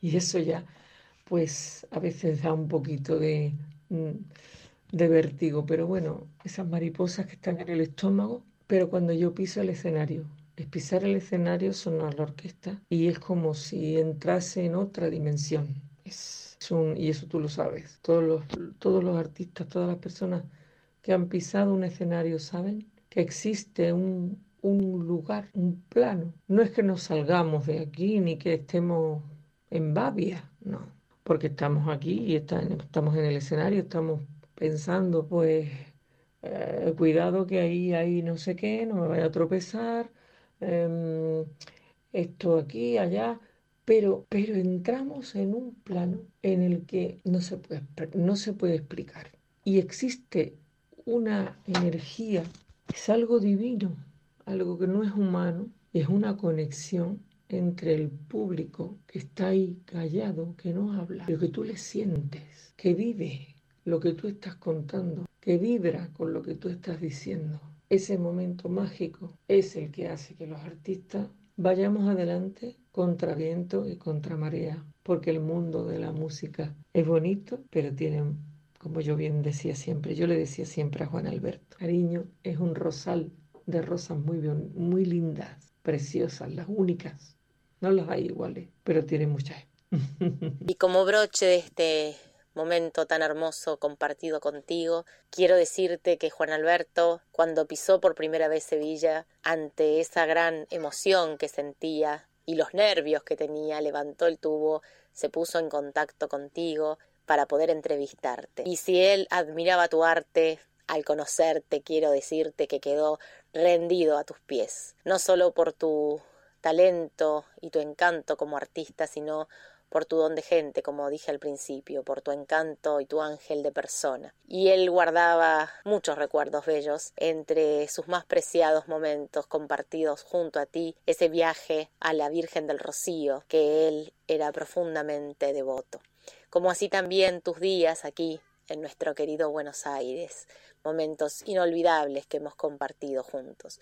Y eso ya, pues a veces da un poquito de, mm, de vértigo, pero bueno, esas mariposas que están en el estómago, pero cuando yo piso el escenario, es pisar el escenario, sonar la orquesta y es como si entrase en otra dimensión. Es, es un, y eso tú lo sabes. Todos los, todos los artistas, todas las personas que han pisado un escenario saben que existe un, un lugar, un plano. No es que nos salgamos de aquí ni que estemos en babia, no, porque estamos aquí y estamos en el escenario, estamos pensando, pues, eh, cuidado que ahí hay no sé qué, no me vaya a tropezar, em, esto aquí, allá, pero, pero entramos en un plano en el que no se puede, no se puede explicar. Y existe una energía, es algo divino, algo que no es humano, es una conexión entre el público que está ahí callado, que no habla, pero que tú le sientes, que vive lo que tú estás contando, que vibra con lo que tú estás diciendo. Ese momento mágico es el que hace que los artistas vayamos adelante contra viento y contra marea, porque el mundo de la música es bonito, pero tiene, como yo bien decía siempre, yo le decía siempre a Juan Alberto, cariño, es un rosal de rosas muy, muy lindas, preciosas, las únicas. No las hay iguales, pero tiene muchas. [laughs] Y como broche de este momento tan hermoso compartido contigo, quiero decirte que Juan Alberto, cuando pisó por primera vez Sevilla, ante esa gran emoción que sentía y los nervios que tenía, levantó el tubo, se puso en contacto contigo para poder entrevistarte. Y si él admiraba tu arte, al conocerte quiero decirte que quedó rendido a tus pies, no solo por tu talento y tu encanto como artista, sino por tu don de gente, como dije al principio, por tu encanto y tu ángel de persona. Y él guardaba muchos recuerdos bellos, entre sus más preciados momentos compartidos junto a ti, ese viaje a la Virgen del Rocío, que él era profundamente devoto. Como así también tus días aquí, en nuestro querido Buenos Aires, momentos inolvidables que hemos compartido juntos.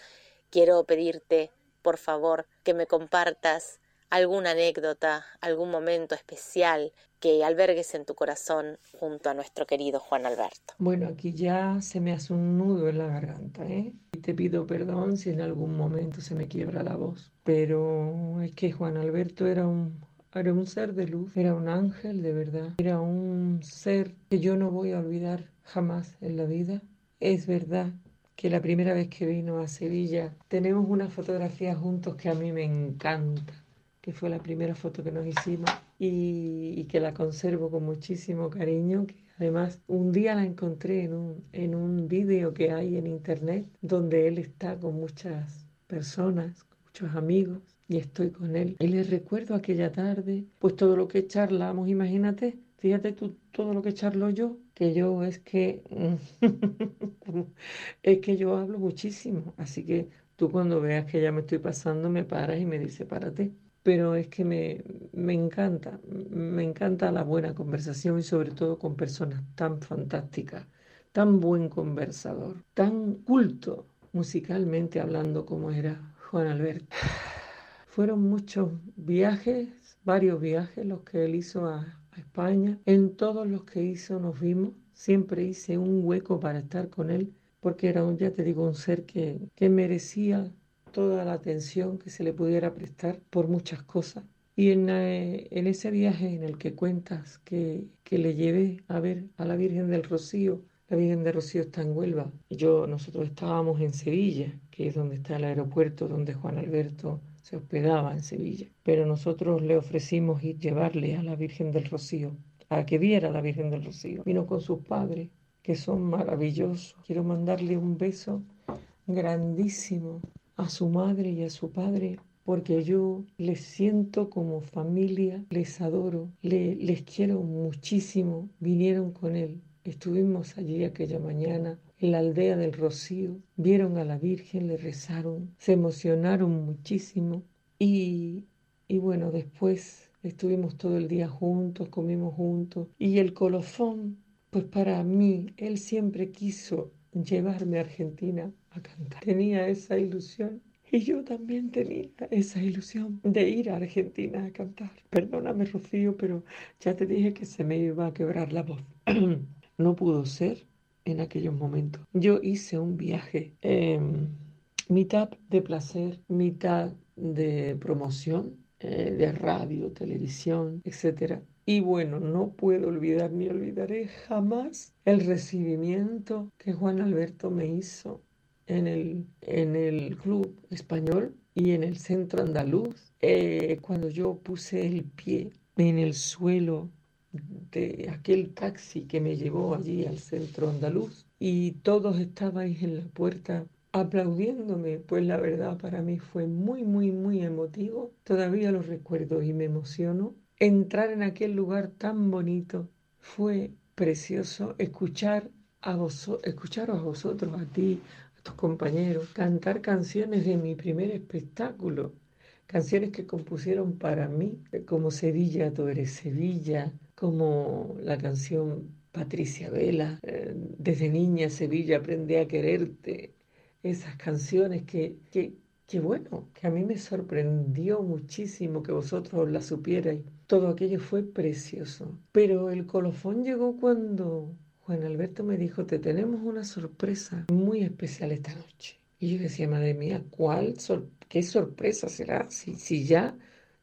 Quiero pedirte, por favor, que me compartas alguna anécdota, algún momento especial que albergues en tu corazón junto a nuestro querido Juan Alberto. Bueno, aquí ya se me hace un nudo en la garganta, ¿eh? Y te pido perdón si en algún momento se me quiebra la voz. Pero es que Juan Alberto era un, era un ser de luz, era un ángel de verdad, era un ser que yo no voy a olvidar jamás en la vida. Es verdad que la primera vez que vino a Sevilla tenemos una fotografía juntos que a mí me encanta que fue la primera foto que nos hicimos y, y que la conservo con muchísimo cariño, que además un día la encontré en un, en un vídeo que hay en internet donde él está con muchas personas, con muchos amigos y estoy con él. Y le recuerdo aquella tarde, pues todo lo que charlamos, imagínate, fíjate tú todo lo que charlo yo, que yo es que [laughs] es que yo hablo muchísimo, así que tú cuando veas que ya me estoy pasando me paras y me dices párate pero es que me, me encanta, me encanta la buena conversación y sobre todo con personas tan fantásticas, tan buen conversador, tan culto musicalmente hablando como era Juan Alberto. Fueron muchos viajes, varios viajes los que él hizo a, España. En todos los que hizo nos vimos, siempre hice un hueco para estar con él, porque era, un, ya te digo, un ser que, que merecía toda la atención que se le pudiera prestar por muchas cosas. Y en, eh, en ese viaje en el que cuentas que, que, le llevé a ver a la Virgen del Rocío, la Virgen del Rocío está en Huelva. Yo, nosotros estábamos en Sevilla, que es donde está el aeropuerto donde Juan Alberto se hospedaba en Sevilla. Pero nosotros le ofrecimos ir llevarle a la Virgen del Rocío, a que viera a la Virgen del Rocío. Vino con sus padres, que son maravillosos. Quiero mandarle un beso grandísimo a su madre y a su padre, porque yo les siento como familia, les adoro, le, les quiero muchísimo. Vinieron con él, estuvimos allí aquella mañana en la aldea del Rocío, vieron a la Virgen, le rezaron, se emocionaron muchísimo. Y, y bueno, después estuvimos todo el día juntos, comimos juntos. Y el colofón Pues para mí, él siempre quiso llevarme a Argentina cantar. Tenía esa ilusión y yo también tenía esa ilusión de ir a Argentina a cantar. Perdóname, Rocío, pero ya te dije que se me iba a quebrar la voz. [clears throat] no pudo ser en aquellos momentos. Yo hice un viaje, em, mitad de placer, mitad de promoción, eh, de radio, televisión, etc. Y bueno, no puedo olvidar ni olvidaré jamás el recibimiento que Juan Alberto me hizo en el, en el club español y en el centro andaluz, eh, cuando yo puse el pie en el suelo de aquel taxi que me llevó allí al centro andaluz y todos estabais en la puerta aplaudiéndome, pues la verdad para mí fue muy, muy, muy emotivo. Todavía lo recuerdo y me emociono. Entrar en aquel lugar tan bonito fue precioso. Escuchar a vos, escucharos a vosotros, a ti, compañeros, cantar canciones de mi primer espectáculo. Canciones que compusieron para mí, como Sevilla, tú eres Sevilla, como la canción Patricia Vela, eh, desde niña Sevilla aprendí a quererte, esas canciones que, que, que, bueno, que a mí me sorprendió muchísimo que vosotros las supierais. Todo aquello fue precioso. Pero el colofón llegó cuando Juan Alberto me dijo, te tenemos una sorpresa muy especial esta noche. Y yo decía, madre mía, ¿cuál ¿qué sorpresa será? Si, si ya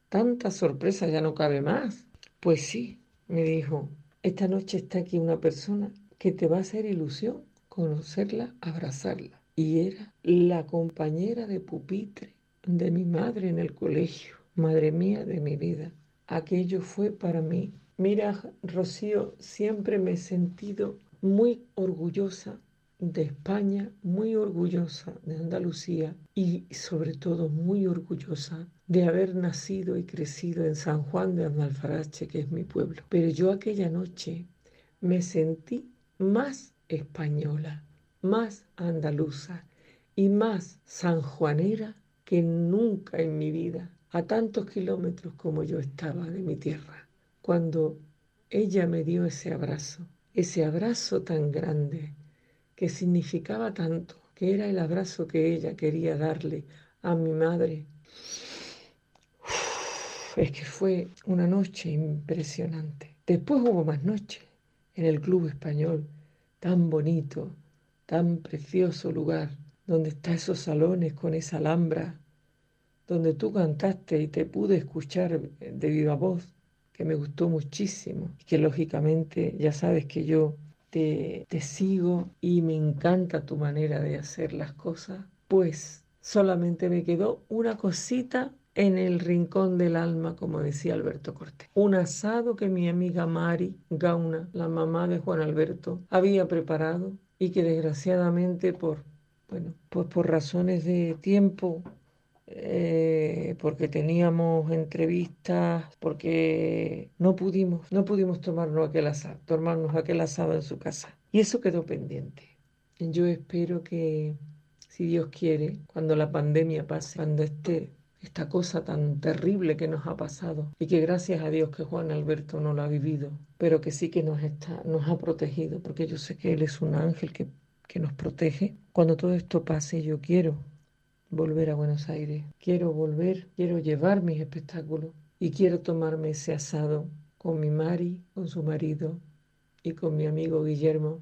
tanta sorpresa ya no cabe más. Pues sí, me dijo, esta noche está aquí una persona que te va a hacer ilusión conocerla, abrazarla. Y era la compañera de pupitre de mi madre en el colegio, madre mía de mi vida. Aquello fue para mí. Mira, Rocío, siempre me he sentido muy orgullosa de España, muy orgullosa de Andalucía y sobre todo muy orgullosa de haber nacido y crecido en San Juan de Amalfarache, que es mi pueblo. Pero yo aquella noche me sentí más española, más andaluza y más sanjuanera que nunca en mi vida, a tantos kilómetros como yo estaba de mi tierra, cuando ella me dio ese abrazo, ese abrazo tan grande que significaba tanto, que era el abrazo que ella quería darle a mi madre es que fue una noche impresionante. Después hubo más noches en el Club Español, tan bonito, tan precioso lugar, donde está esos salones con esa alhambra, donde tú cantaste y te pude escuchar de viva voz, que me gustó muchísimo, y que lógicamente ya sabes que yo te, te sigo y me encanta tu manera de hacer las cosas, pues solamente me quedó una cosita en el rincón del alma, como decía Alberto Cortés. Un asado que mi amiga Mari Gauna, la mamá de Juan Alberto, había preparado y que desgraciadamente por, bueno, pues por razones de tiempo, eh, porque teníamos entrevistas, porque no pudimos, no pudimos tomarnos aquel asado, tomarnos aquel asado en su casa. Y eso quedó pendiente. Yo espero que, si Dios quiere, cuando la pandemia pase, cuando esté esta cosa tan terrible que nos ha pasado y que gracias a Dios que Juan Alberto no lo ha vivido, pero que sí que nos, nos ha protegido, porque yo sé que Él es un ángel que, que nos protege. Cuando todo esto pase, yo quiero volver a Buenos Aires, quiero volver, quiero llevar mis espectáculos y quiero tomarme ese asado con mi Mari, con su marido y con mi amigo Guillermo,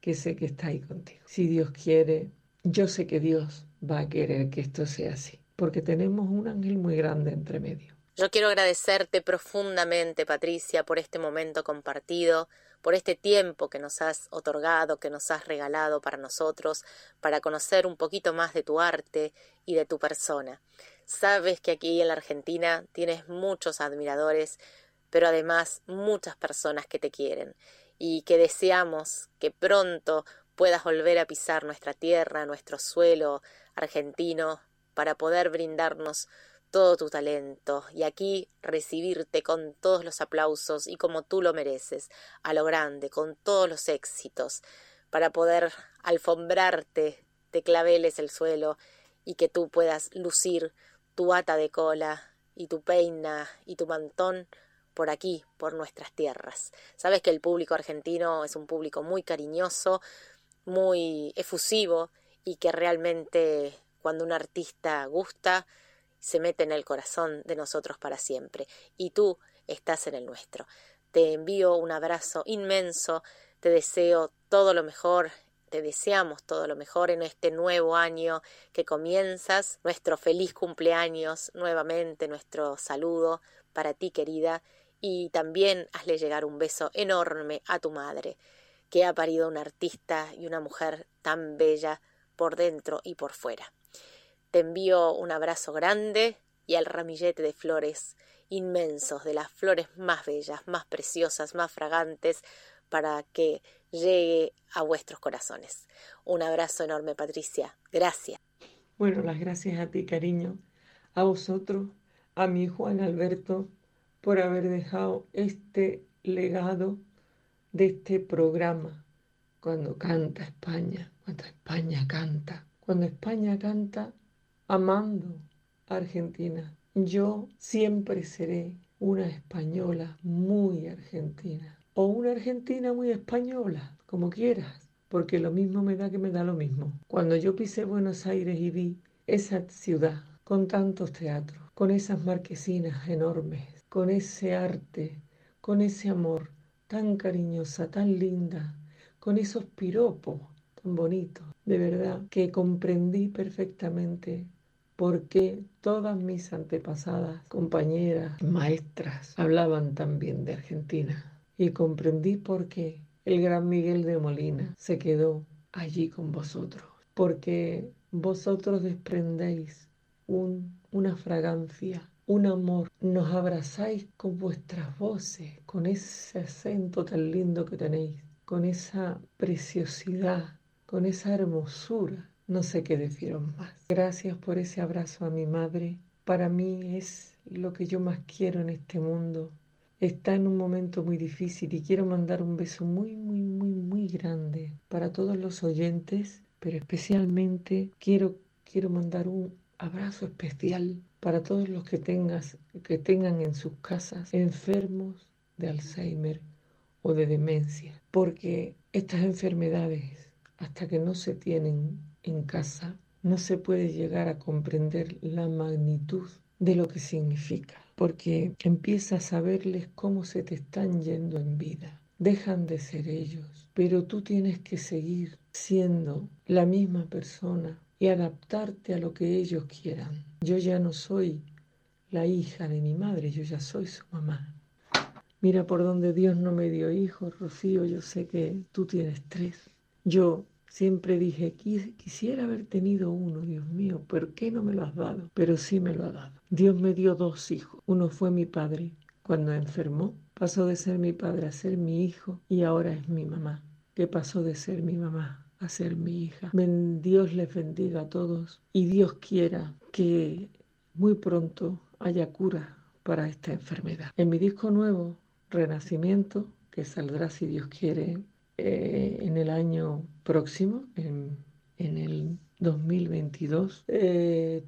que sé que está ahí contigo. Si Dios quiere, yo sé que Dios va a querer que esto sea así porque tenemos un ángel muy grande entre medio. Yo quiero agradecerte profundamente, Patricia, por este momento compartido, por este tiempo que nos has otorgado, que nos has regalado para nosotros, para conocer un poquito más de tu arte y de tu persona. Sabes que aquí en la Argentina tienes muchos admiradores, pero además muchas personas que te quieren y que deseamos que pronto puedas volver a pisar nuestra tierra, nuestro suelo argentino, para poder brindarnos todo tu talento y aquí recibirte con todos los aplausos y como tú lo mereces, a lo grande, con todos los éxitos, para poder alfombrarte de claveles el suelo y que tú puedas lucir tu ata de cola y tu peina y tu mantón por aquí, por nuestras tierras. Sabes que el público argentino es un público muy cariñoso, muy efusivo y que realmente cuando un artista gusta, se mete en el corazón de nosotros para siempre. Y tú estás en el nuestro. Te envío un abrazo inmenso, te deseo todo lo mejor, te deseamos todo lo mejor en este nuevo año que comienzas, nuestro feliz cumpleaños nuevamente, nuestro saludo para ti querida y también hazle llegar un beso enorme a tu madre, que ha parido una artista y una mujer tan bella por dentro y por fuera. Te envío un abrazo grande y al ramillete de flores inmensos, de las flores más bellas, más preciosas, más fragantes, para que llegue a vuestros corazones. Un abrazo enorme, Patricia. Gracias. Bueno, las gracias a ti, cariño, a vosotros, a mi Juan Alberto, por haber dejado este legado de este programa. Cuando canta España, cuando España canta, cuando España canta amando Argentina. Yo siempre seré una española muy argentina o una argentina muy española, como quieras, porque lo mismo me da que me da lo mismo. Cuando yo pisé Buenos Aires y vi esa ciudad con tantos teatros, con esas marquesinas enormes, con ese arte, con ese amor tan cariñosa, tan linda, con esos piropos tan bonitos, de verdad que comprendí perfectamente por qué todas mis antepasadas, compañeras, maestras, hablaban tan bien de Argentina. Y comprendí por qué el gran Miguel de Molina se quedó allí con vosotros, porque vosotros desprendéis un, una fragancia, un amor, nos abrazáis con vuestras voces, con ese acento tan lindo que tenéis, con esa preciosidad, con esa hermosura. No sé qué deciros más. Gracias por ese abrazo a mi madre. Para mí es lo que yo más quiero en este mundo. Está en un momento muy difícil y quiero mandar un beso muy, muy, muy, muy grande para todos los oyentes, pero especialmente quiero, quiero mandar un abrazo especial para todos los que, tengas, que tengan en sus casas enfermos de Alzheimer o de demencia, porque estas enfermedades, hasta que no se tienen en casa, no se puede llegar a comprender la magnitud de lo que significa, porque empiezas a verles cómo se te están yendo en vida. Dejan de ser ellos, pero tú tienes que seguir siendo la misma persona y adaptarte a lo que ellos quieran. Yo ya no soy la hija de mi madre, yo ya soy su mamá. Mira por donde Dios no me dio hijos, Rocío, yo sé que tú tienes tres. Yo siempre dije, quisiera haber tenido uno, Dios mío, ¿por qué no me lo has dado? Pero sí me lo ha dado. Dios me dio dos hijos. Uno fue mi padre. Cuando enfermó, pasó de ser mi padre a ser mi hijo y ahora es mi mamá, que pasó de ser mi mamá a ser mi hija. Dios les bendiga a todos y Dios quiera que muy pronto haya cura para esta enfermedad. En mi disco nuevo, Renacimiento, que saldrá si Dios quiere eh, en el año próximo, en, el 2022, eh,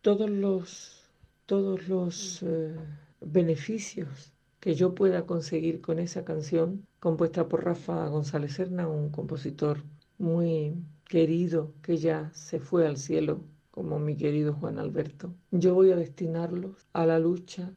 todos los, todos los eh, beneficios que yo pueda conseguir con esa canción compuesta por Rafa González Serna, un compositor muy querido que ya se fue al cielo, como mi querido Juan Alberto. Yo voy a destinarlos a la lucha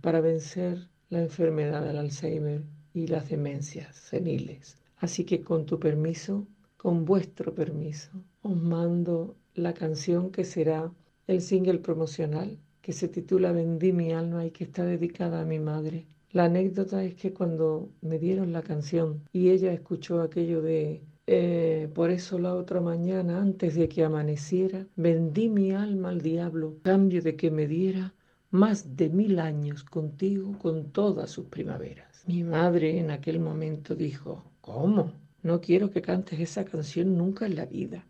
para vencer la enfermedad del Alzheimer y las demencias seniles. Así que con tu permiso, con vuestro permiso, os mando la canción que será el single promocional que se titula Vendí mi alma y que está dedicada a mi madre. La anécdota es que cuando me dieron la canción y ella escuchó aquello de eh, por eso la otra mañana, antes de que amaneciera, vendí mi alma al diablo, cambio de que me diera más de mil años contigo con todas sus primaveras. Mi madre en aquel momento dijo, ¿cómo? No quiero que cantes esa canción nunca en la vida.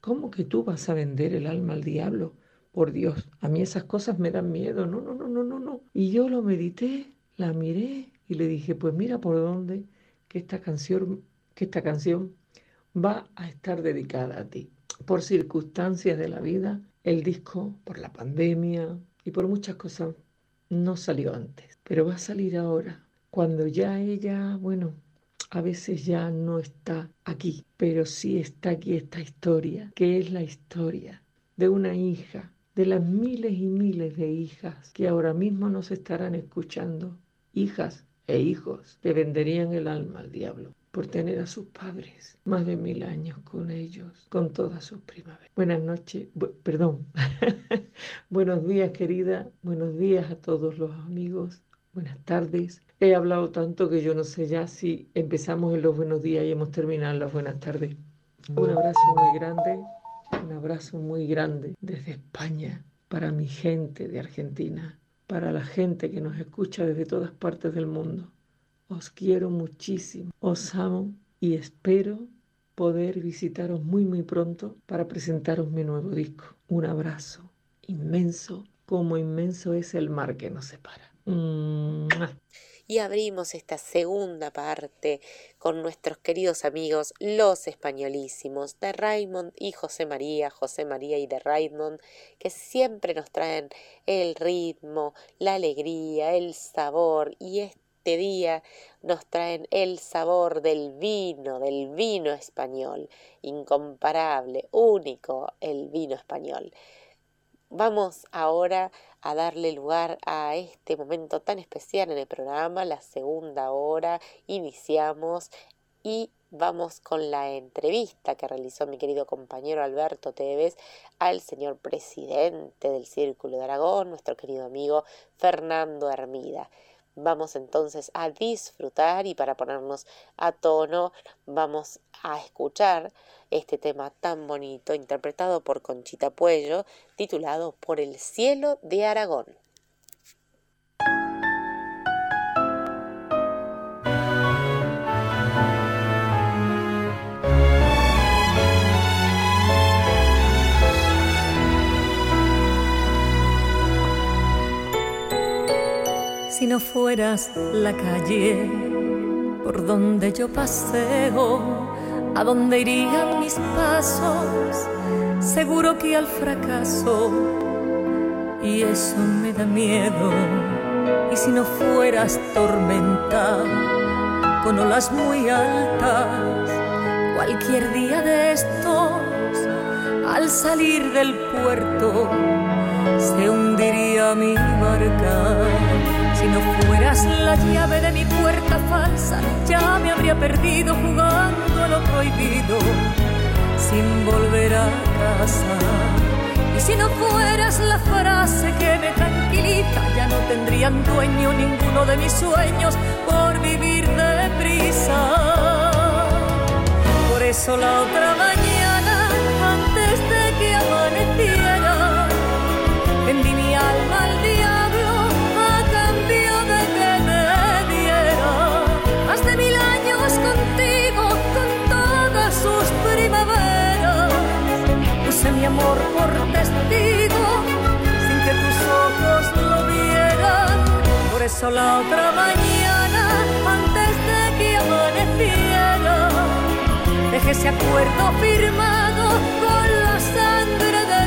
¿Cómo que tú vas a vender el alma al diablo? Por Dios, a mí esas cosas me dan miedo. No, no, no, no, no. Y yo lo medité, la miré y le dije, pues mira por dónde que esta canción, que esta canción va a estar dedicada a ti. Por circunstancias de la vida, el disco, por la pandemia y por muchas cosas no salió antes, pero va a salir ahora, cuando ya ella, bueno, a veces ya no está aquí, pero sí está aquí esta historia, que es la historia de una hija, de las miles y miles de hijas que ahora mismo nos estarán escuchando, hijas e hijos que venderían el alma al diablo por tener a sus padres más de mil años con ellos, con todas sus primaveras. Buenas noches, perdón. [laughs] Buenos días, querida. Buenos días a todos los amigos. Buenas tardes. He hablado tanto que yo no sé ya si empezamos en los buenos días y hemos terminado en las buenas tardes. Un abrazo muy grande, un abrazo muy grande desde España para mi gente de Argentina, para la gente que nos escucha desde todas partes del mundo. Os quiero muchísimo, os amo y espero poder visitaros muy muy pronto para presentaros mi nuevo disco. Un abrazo inmenso, como inmenso es el mar que nos separa. ¡Mua! Y abrimos esta segunda parte con nuestros queridos amigos los españolísimos de Raymond y José María, José María y de Raymond, que siempre nos traen el ritmo, la alegría, el sabor y este día nos traen el sabor del vino, del vino español, incomparable, único el vino español. Vamos ahora a darle lugar a este momento tan especial en el programa, la segunda hora, iniciamos y vamos con la entrevista que realizó mi querido compañero Alberto Tevez al señor presidente del Círculo de Aragón, nuestro querido amigo Fernando Hermida. Vamos entonces a disfrutar y para ponernos a tono vamos a escuchar este tema tan bonito interpretado por Conchita Puello titulado Por el cielo de Aragón. Si no fueras la calle por donde yo paseo, a dónde irían mis pasos, seguro que al fracaso. Y eso me da miedo. Y si no fueras tormenta, con olas muy altas, cualquier día de estos, al salir del puerto, se hundiría mi barca. Si no fueras la llave de mi puerta falsa, ya me habría perdido jugando a lo prohibido, sin volver a casa. Y si no fueras la frase que me tranquiliza, ya no tendrían dueño ninguno de mis sueños por vivir deprisa. Por eso la otra mañana, por testigo, sin que tus ojos lo vieran. Por eso la otra mañana, antes de que amaneciera, dejé ese acuerdo firmado con la sangre de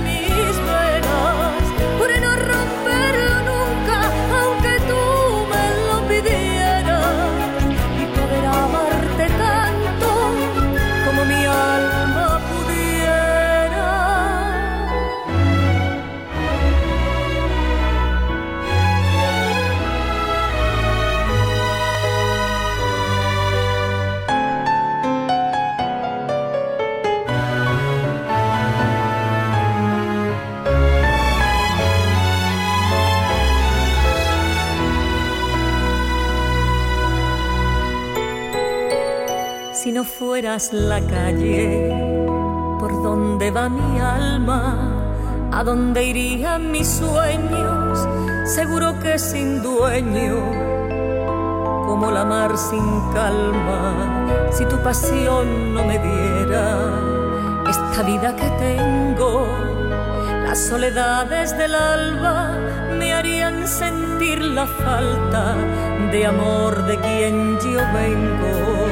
fueras la calle por donde va mi alma, a dónde irían mis sueños, seguro que sin dueño, como la mar sin calma, si tu pasión no me diera esta vida que tengo, las soledades del alba me harían sentir la falta de amor de quien yo vengo.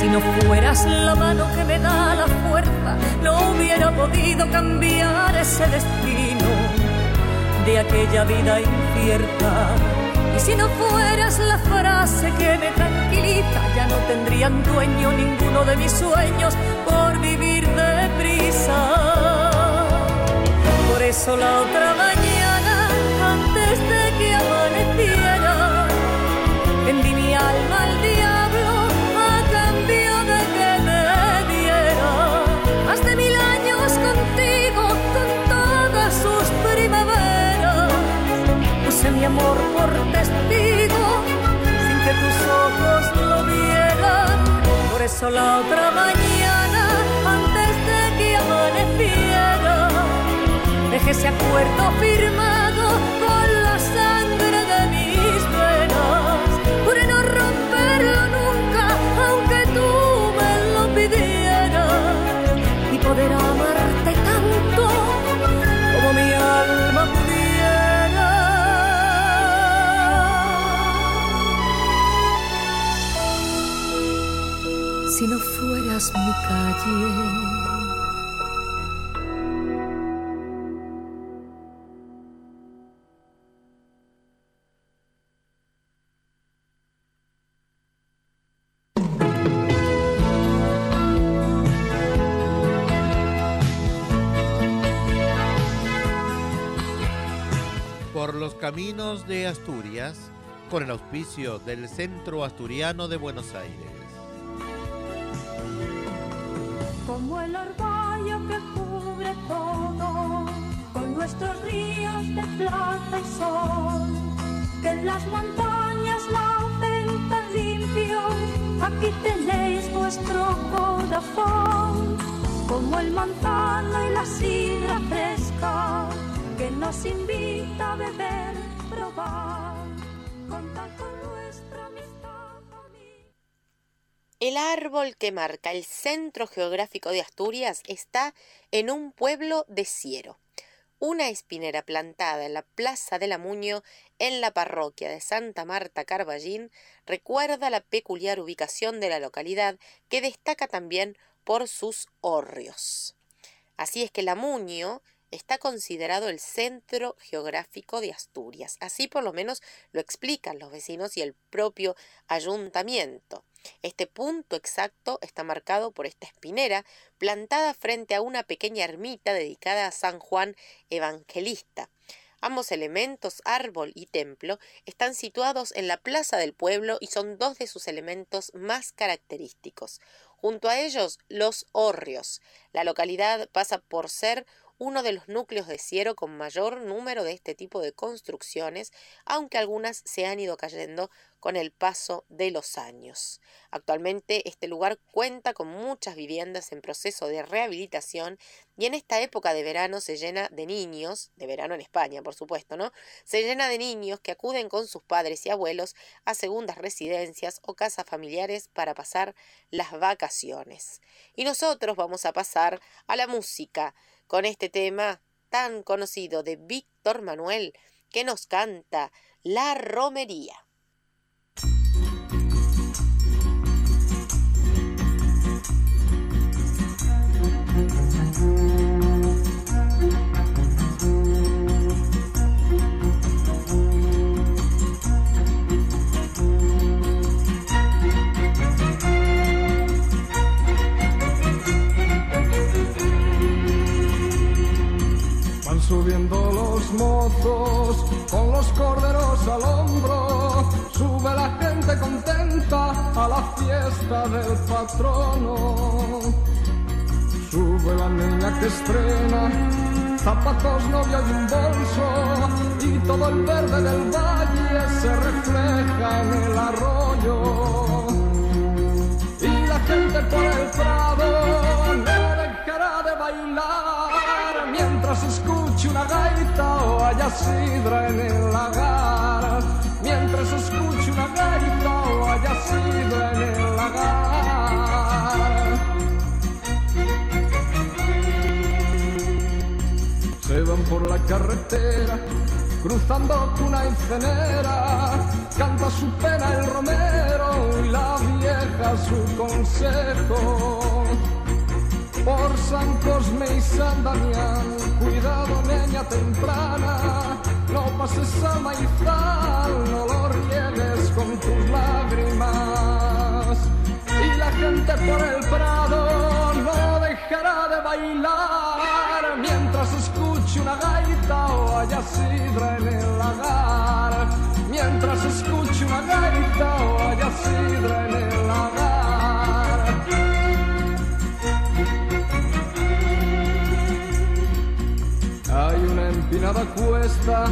Si no fueras la mano que me da la fuerza, no hubiera podido cambiar ese destino. de aquella vida incierta. Y si no fueras la frase que me tranquiliza, ya no tendrían dueño ninguno de mis sueños por vivir deprisa. Por eso la otra mañana, amor por testigo, sin que tus ojos lo vieran. Por eso la otra mañana, antes de que amaneciera, dejé ese acuerdo firmado fueras mi calle. Caminos de Asturias, con el auspicio del Centro Asturiano de Buenos Aires. Como el orgullo que cubre todo, con nuestros ríos de plata y sol, que en las montañas nacen tan limpios, aquí tenéis vuestro corazón, como el manzano y la sidra fresca, que nos invita a beber, probar, El árbol que marca el centro geográfico de Asturias está en un pueblo de Ciero. Una espinera plantada en la Plaza del Amuño, en la parroquia de Santa Marta Carballín, recuerda la peculiar ubicación de la localidad que destaca también por sus hórreos. Así es que el Amuño está considerado el centro geográfico de Asturias. Así por lo menos lo explican los vecinos y el propio ayuntamiento. Este punto exacto está marcado por esta espinera plantada frente a una pequeña ermita dedicada a San Juan Evangelista. Ambos elementos, árbol y templo, están situados en la plaza del pueblo y son dos de sus elementos más característicos. Junto a ellos, los hórreos. La localidad pasa por ser uno de los núcleos de Ciero con mayor número de este tipo de construcciones, aunque algunas se han ido cayendo con el paso de los años. Actualmente este lugar cuenta con muchas viviendas en proceso de rehabilitación y en esta época de verano se llena de niños, de verano en España por supuesto, ¿no? Se llena de niños que acuden con sus padres y abuelos a segundas residencias o casas familiares para pasar las vacaciones. Y nosotros vamos a pasar a la música con este tema tan conocido de Víctor Manuel que nos canta La Romería. Subiendo los mozos con los corderos al hombro. Sube la gente contenta a la fiesta del patrono. Sube la niña que estrena zapatos, novia y un bolso. Y todo el verde del valle se refleja en el arroyo. Y la gente por el prado no dejará de bailar mientras una gaita o haya sidra en el lagar. Mientras escuche una gaita o haya sidra en el lagar. Se van por la carretera, cruzando cuna y cenera. Canta su pena el romero y la vieja su consejo por San Cosme y San Damián. Cuidado, niña temprana, No pases al maizal, no lo riegues con tus lágrimas. Y la gente por el prado no dejará de bailar mientras escuche una gaita o haya sidra en el lagar. Mientras escuche una gaita o haya sidra en el lagar. Empinada cuesta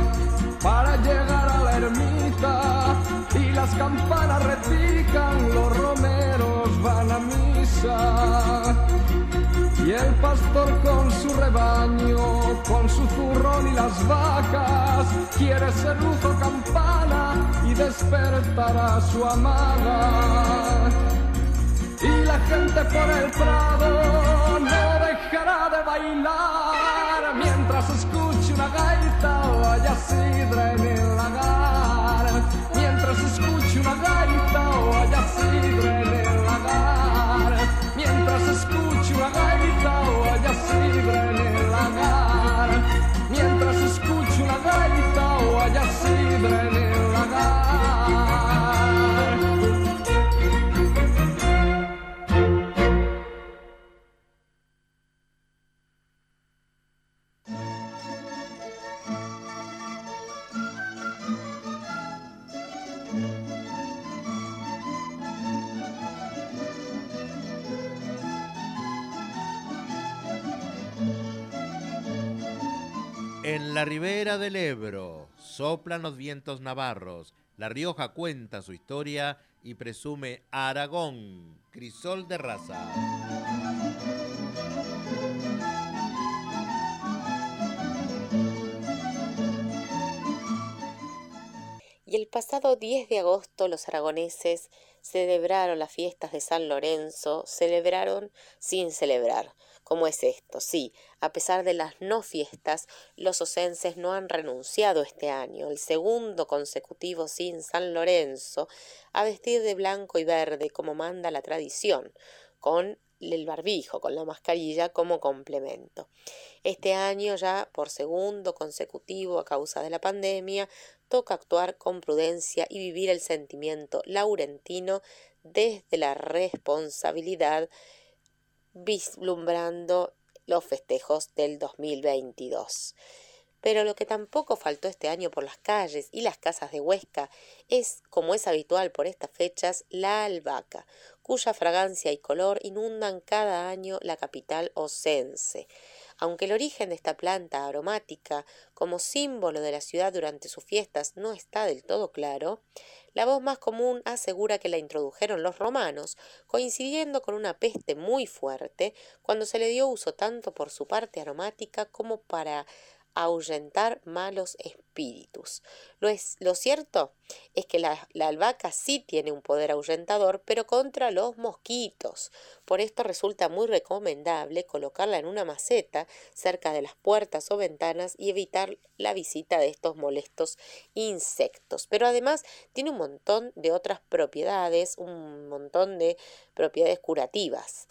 para llegar a la ermita y las campanas repican, los romeros van a misa. Y el pastor con su rebaño, con su zurrón y las vacas, quiere ser luz o campana y despertar a su amada. Y la gente por el prado no dejará de bailar gaita haya sidra. Mientras escuche una gaita haya sidra en el lagar. Mientras escuche una gaita haya sidra en el lagar. Mientras escuche una gaita haya sidra en el lagar. En la ribera del Ebro soplan los vientos navarros. La Rioja cuenta su historia y presume Aragón, crisol de raza. Y el pasado 10 de agosto los aragoneses celebraron las fiestas de San Lorenzo, celebraron sin celebrar. ¿Cómo es esto? Sí, a pesar de las no fiestas, los osenses no han renunciado este año, el segundo consecutivo sin San Lorenzo, a vestir de blanco y verde como manda la tradición, con el barbijo, con la mascarilla como complemento. Este año ya por segundo consecutivo a causa de la pandemia, toca actuar con prudencia y vivir el sentimiento laurentino desde la responsabilidad vislumbrando los festejos del 2022. Pero lo que tampoco faltó este año por las calles y las casas de Huesca es, como es habitual por estas fechas, la albahaca, cuya fragancia y color inundan cada año la capital osense. Aunque el origen de esta planta aromática como símbolo de la ciudad durante sus fiestas no está del todo claro, la voz más común asegura que la introdujeron los romanos, coincidiendo con una peste muy fuerte, cuando se le dio uso tanto por su parte aromática como para ahuyentar malos espíritus. Lo, es, lo cierto es que la, la, albahaca sí tiene un poder ahuyentador, pero contra los mosquitos. Por esto resulta muy recomendable colocarla en una maceta cerca de las puertas o ventanas y evitar la visita de estos molestos insectos. Pero además tiene un montón de otras propiedades, un montón de propiedades curativas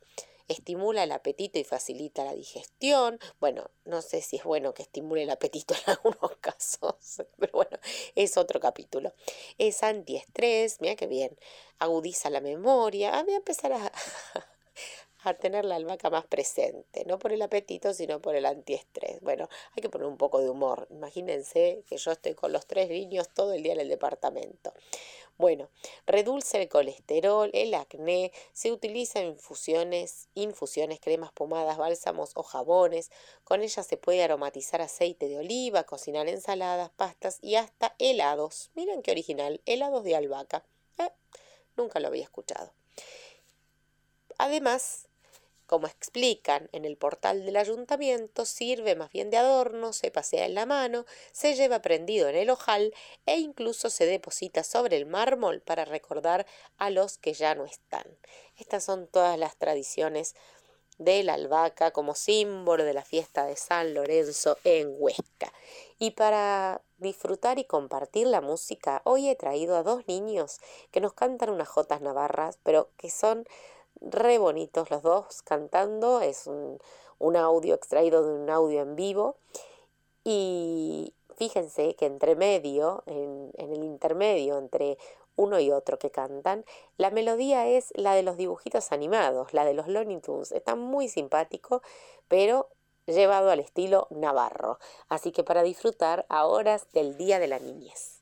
estimula el apetito y facilita la digestión. Bueno, no sé si es bueno que estimule el apetito en [laughs] algunos casos, pero bueno, es otro capítulo. Es antiestrés, mira qué bien, agudiza la memoria. Ah, voy a empezar a, [laughs] a tener la albahaca más presente, no por el apetito, sino por el antiestrés. Bueno, hay que poner un poco de humor. Imagínense que yo estoy con los tres niños todo el día en el departamento. Bueno, redulce el colesterol, el acné, se utiliza en infusiones, infusiones, cremas, pomadas, bálsamos o jabones. Con ella se puede aromatizar aceite de oliva, cocinar ensaladas, pastas y hasta helados. Miren qué original, helados de albahaca. Eh, nunca lo había escuchado. Además, como explican en el portal del ayuntamiento, sirve más bien de adorno, se pasea en la mano, se lleva prendido en el ojal e incluso se deposita sobre el mármol para recordar a los que ya no están. Estas son todas las tradiciones de la albahaca como símbolo de la fiesta de San Lorenzo en Huesca. Y para disfrutar y compartir la música, hoy he traído a dos niños que nos cantan unas jotas navarras, pero que son re bonitos los dos cantando, es un, audio extraído de un audio en vivo y fíjense que entre medio, en, en el intermedio entre uno y otro que cantan, la melodía es la de los dibujitos animados, la de los Looney Tunes. Está muy simpático, pero llevado al estilo navarro. Así que para disfrutar a horas del Día de la Niñez.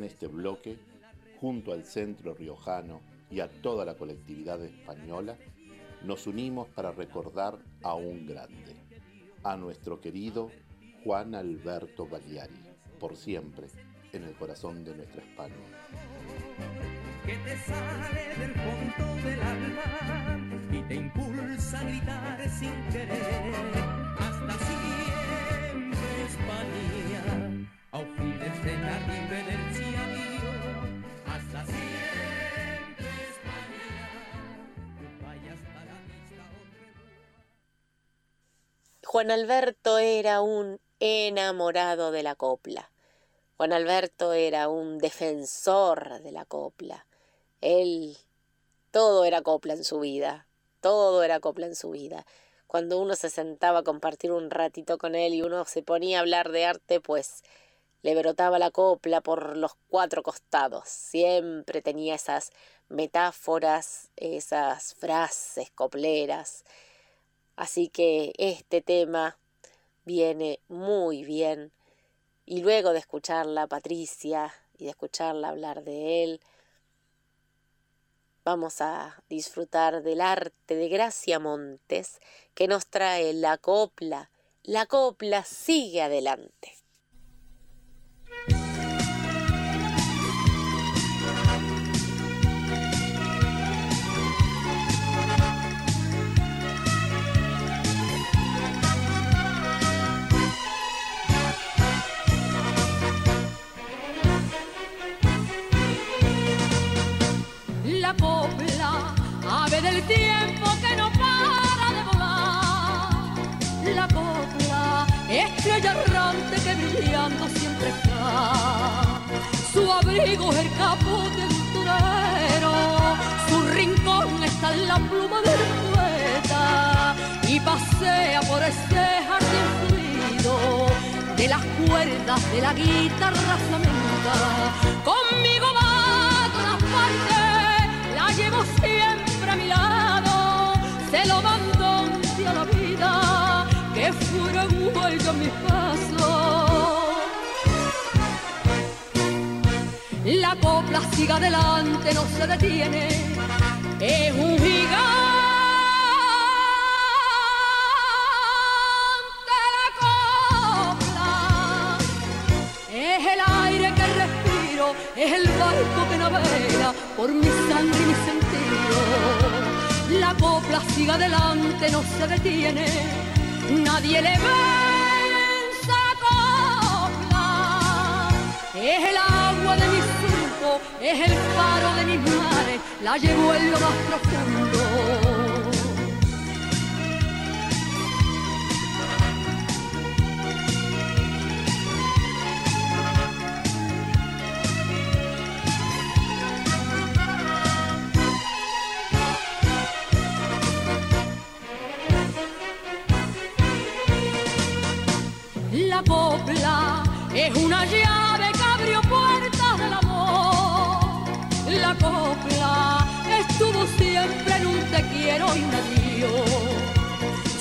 En este bloque, junto al centro riojano y a toda la colectividad española, nos unimos para recordar a un grande, a nuestro querido Juan Alberto Baliari, por siempre en el corazón de nuestra España. que te sale del fondo del alma y te impulsa a gritar sin querer. Hasta siempre, España, adiós. Juan Alberto era un enamorado de la copla. Juan Alberto era un defensor de la copla. Él, todo era copla en su vida, todo era copla en su vida. Cuando uno se sentaba a compartir un ratito con él y uno se ponía a hablar de arte, pues le brotaba la copla por los cuatro costados. Siempre tenía esas metáforas, esas frases copleras. Así que este tema viene muy bien. Y luego de escucharla Patricia y de escucharla hablar de él, vamos a disfrutar del arte de Gracia Montes que nos trae la copla. La copla sigue adelante. La copla, ave del tiempo que no para de volar. La copla, estrella errante que brillando siempre está. Su abrigo es el capote del torero, su rincón está en la pluma del poeta y pasea por ese jardín fluido de las cuerdas de la guitarra flamenca. Conmigo va llevo siempre a mi lado, se lo mando a la vida, que huella en mis pasos. La copla sigue adelante, no se detiene, es un gigante. la copla. Es el barco que por mi sangre y mi sentido. La copla sigue adelante, no se detiene, nadie le vence copla. Es el agua de mi surco, es el faro de mis mares, la llevo en lo más profundo. La copla es una llave que abrió puertas del amor. La copla estuvo siempre en un te quiero y un adiós.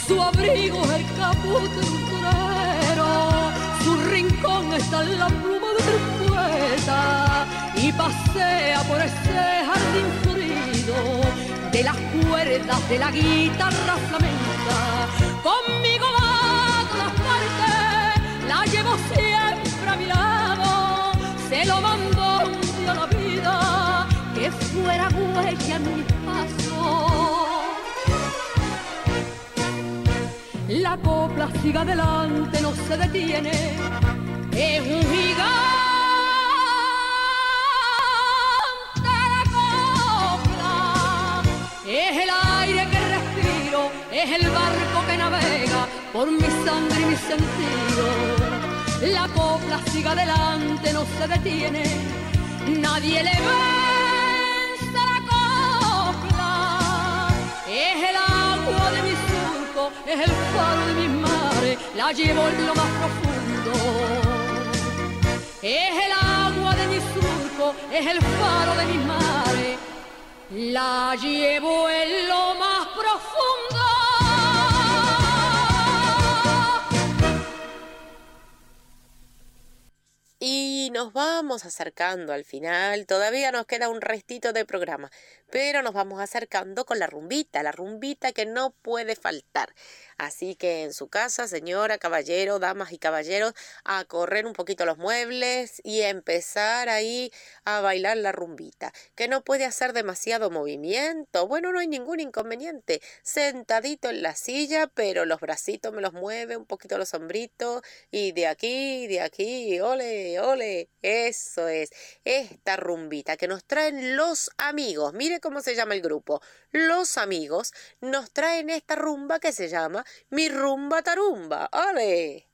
Su abrigo es el caput de un torero, su rincón está en la pluma del poeta y pasea por ese jardín florido de las cuerdas de la guitarra flamenca. Conmigo va la llevo siempre a mi lado, se lo mando a la vida, que fuera huella en mis pasos. La copla sigue adelante, no se detiene, es un gigante. Es el aire que respiro, es el barco por mi sangre y mi sentido. La copla sigue adelante, no se detiene, nadie le vence la copla. Es el agua de mi surco, es el faro de mis mares, la llevo en lo más profundo. Es el agua de mi surco, es el faro de mis mares, la llevo en lo más profundo. Y nos vamos acercando al final, todavía nos queda un restito de programa, pero nos vamos acercando con la rumbita, la rumbita que no puede faltar. Así que en su casa, señora, caballero, damas y caballeros, a correr un poquito los muebles y empezar ahí a bailar la rumbita, que no puede hacer demasiado movimiento. Bueno, no hay ningún inconveniente. Sentadito en la silla, pero los bracitos me los mueve, un poquito los hombritos y de aquí, de aquí, ole, ole. Eso es, esta rumbita que nos traen los amigos. Mire cómo se llama el grupo. Los amigos nos traen esta rumba que se llama mi rumba tarumba. ¡Ale!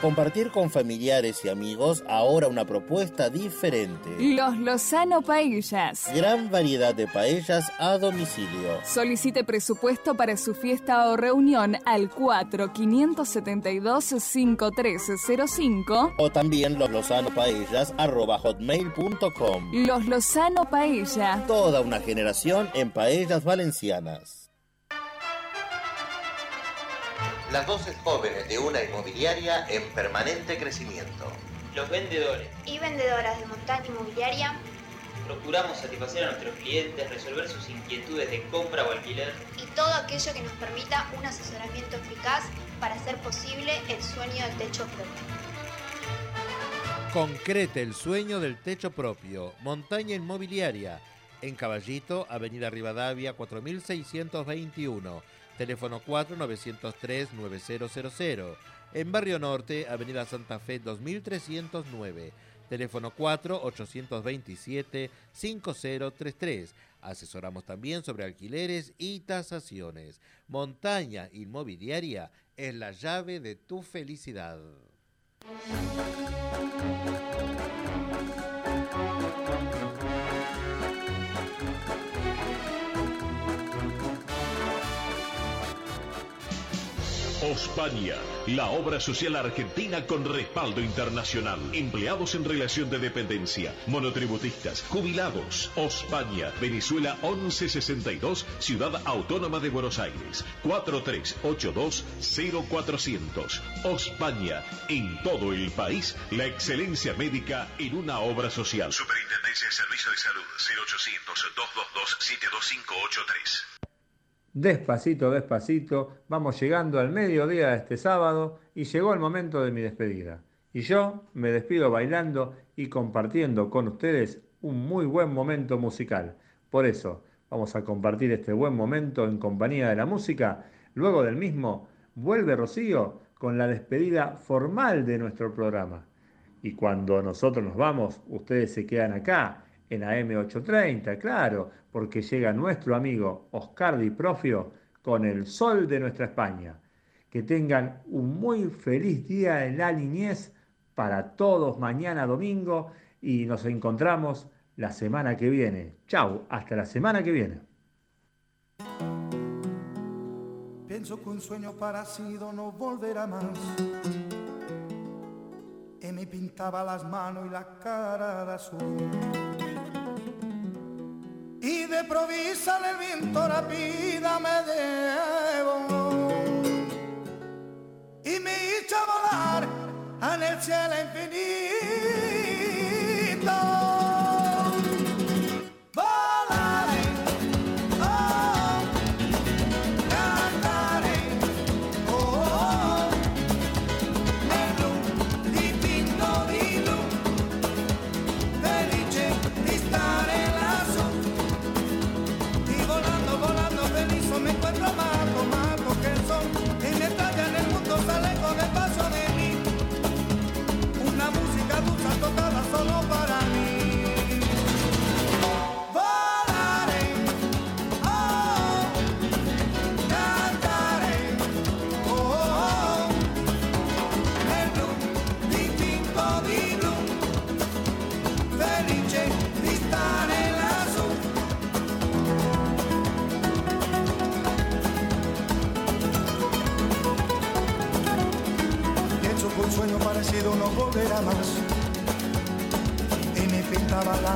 Compartir con familiares y amigos, ahora una propuesta diferente. Los Lozano Paellas. Gran variedad de paellas a domicilio. Solicite presupuesto para su fiesta o reunión al 4-572-5305. O también los Lozano Paellas arroba hotmail.com. Los Lozano Paella. Toda una generación en paellas valencianas. Las voces jóvenes de una inmobiliaria en permanente crecimiento. Los vendedores. y vendedoras de montaña inmobiliaria Procuramos satisfacer a nuestros clientes, resolver sus inquietudes de compra o alquiler. y todo aquello que nos permita un asesoramiento eficaz para hacer posible el sueño del techo propio. Concrete el sueño del techo propio. Montaña Inmobiliaria. En Caballito, Avenida Rivadavia 4621. Teléfono 4903-9000. En Barrio Norte, Avenida Santa Fe 2309. Teléfono 4-827-5033. Asesoramos también sobre alquileres y tasaciones. Montaña Inmobiliaria es la llave de tu felicidad. Ospaña, la obra social argentina con respaldo internacional. Empleados en relación de dependencia, monotributistas, jubilados. Ospaña, Venezuela 1162, Ciudad Autónoma de Buenos Aires. 4382-0400. Ospaña, en todo el país, la excelencia médica en una obra social. Superintendencia de Servicio de Salud 0800-222-72583. Despacito, despacito, vamos llegando al mediodía de este sábado y llegó el momento de mi despedida. Y yo me despido bailando y compartiendo con ustedes un muy buen momento musical. Por eso, vamos a compartir este buen momento en compañía de la música. Luego del mismo, vuelve Rocío con la despedida formal de nuestro programa. Y cuando nosotros nos vamos, ustedes se quedan acá en AM830, claro, porque llega nuestro amigo Oscar Di Profio con el sol de nuestra España. Que tengan un muy feliz día en la niñez para todos mañana domingo y nos encontramos la semana que viene. Chau, hasta la semana que viene. Pienso que un sueño parecido no volverá más. Y me pintaba las manos y la cara de azul. De provisa el viento rápida me debo. Y me hizo volar en el cielo infinito.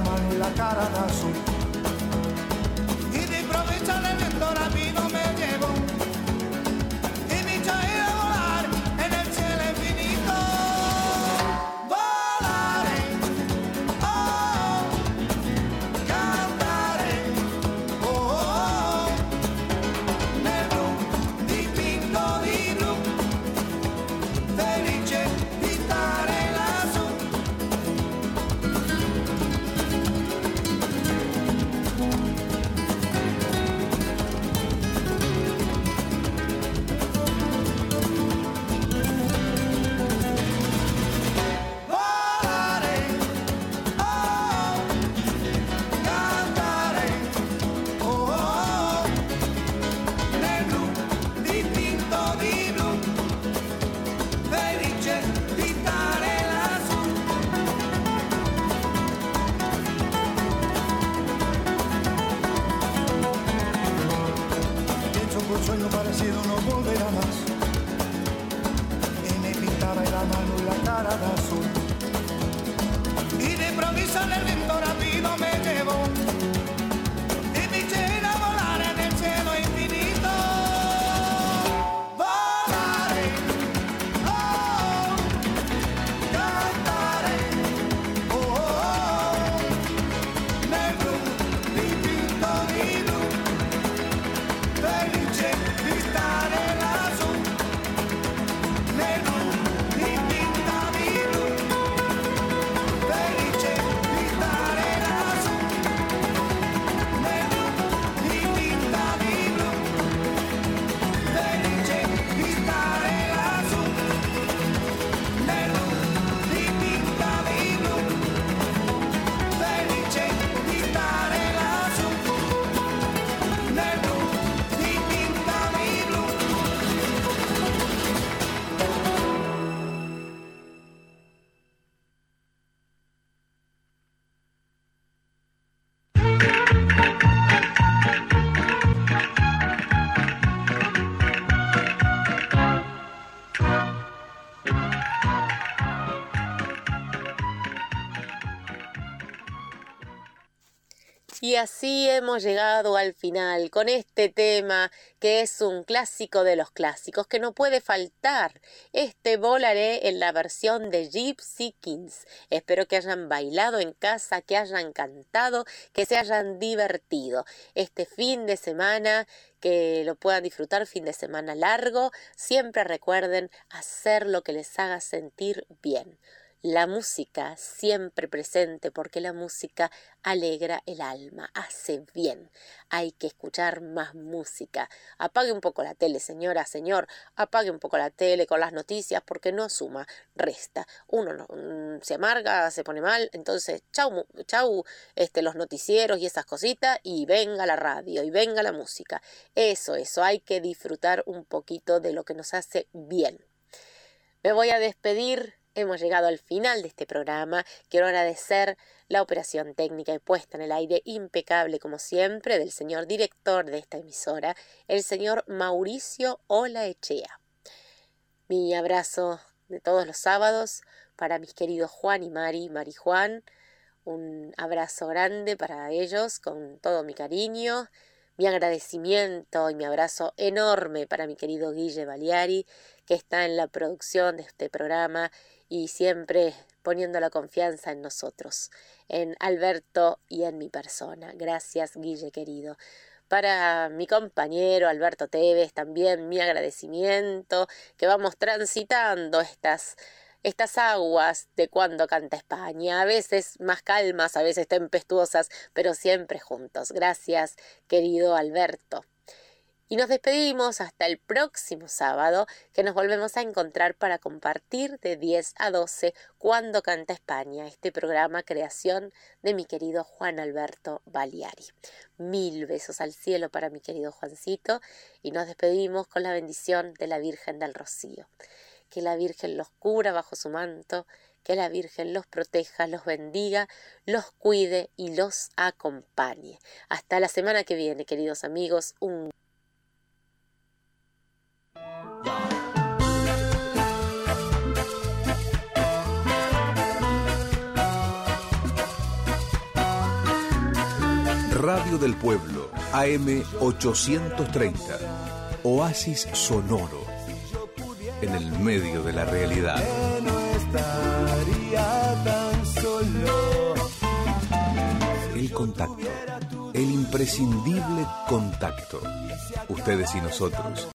Mano y la cara de azul. Hemos llegado al final con este tema que es un clásico de los clásicos que no puede faltar. Este volaré en la versión de Gypsy Kings. Espero que hayan bailado en casa, que hayan cantado, que se hayan divertido. Este fin de semana que lo puedan disfrutar fin de semana largo, siempre recuerden hacer lo que les haga sentir bien la música siempre presente porque la música alegra el alma, hace bien. Hay que escuchar más música. Apague un poco la tele, señora, señor, apague un poco la tele con las noticias porque no suma, resta. Uno no, mm, se amarga, se pone mal, entonces chau, chau este, los noticieros y esas cositas y venga la radio y venga la música. Eso, eso, hay que disfrutar un poquito de lo que nos hace bien. Me voy a despedir Hemos llegado al final de este programa. Quiero agradecer la operación técnica y puesta en el aire impecable como siempre del señor director de esta emisora, el señor Mauricio Olaechea. Mi abrazo de todos los sábados para mis queridos Juan y Mari, Mari Juan. Un abrazo grande para ellos con todo mi cariño, mi agradecimiento y mi abrazo enorme para mi querido Guille Baliari, que está en la producción de este programa y siempre poniendo la confianza en nosotros, en Alberto y en mi persona. Gracias, Guille querido. Para mi compañero Alberto Tevez también mi agradecimiento, que vamos transitando estas estas aguas de cuando canta España, a veces más calmas, a veces tempestuosas, pero siempre juntos. Gracias, querido Alberto. Y nos despedimos hasta el próximo sábado, que nos volvemos a encontrar para compartir de 10 a 12 Cuando Canta España, este programa creación de mi querido Juan Alberto Baliari. Mil besos al cielo para mi querido Juancito y nos despedimos con la bendición de la Virgen del Rocío. Que la Virgen los cubra bajo su manto, que la Virgen los proteja, los bendiga, los cuide y los acompañe. Hasta la semana que viene, queridos amigos. Un Radio del Pueblo, AM 830. Oasis sonoro. En el medio de la realidad. El contacto. El imprescindible contacto. Ustedes y nosotros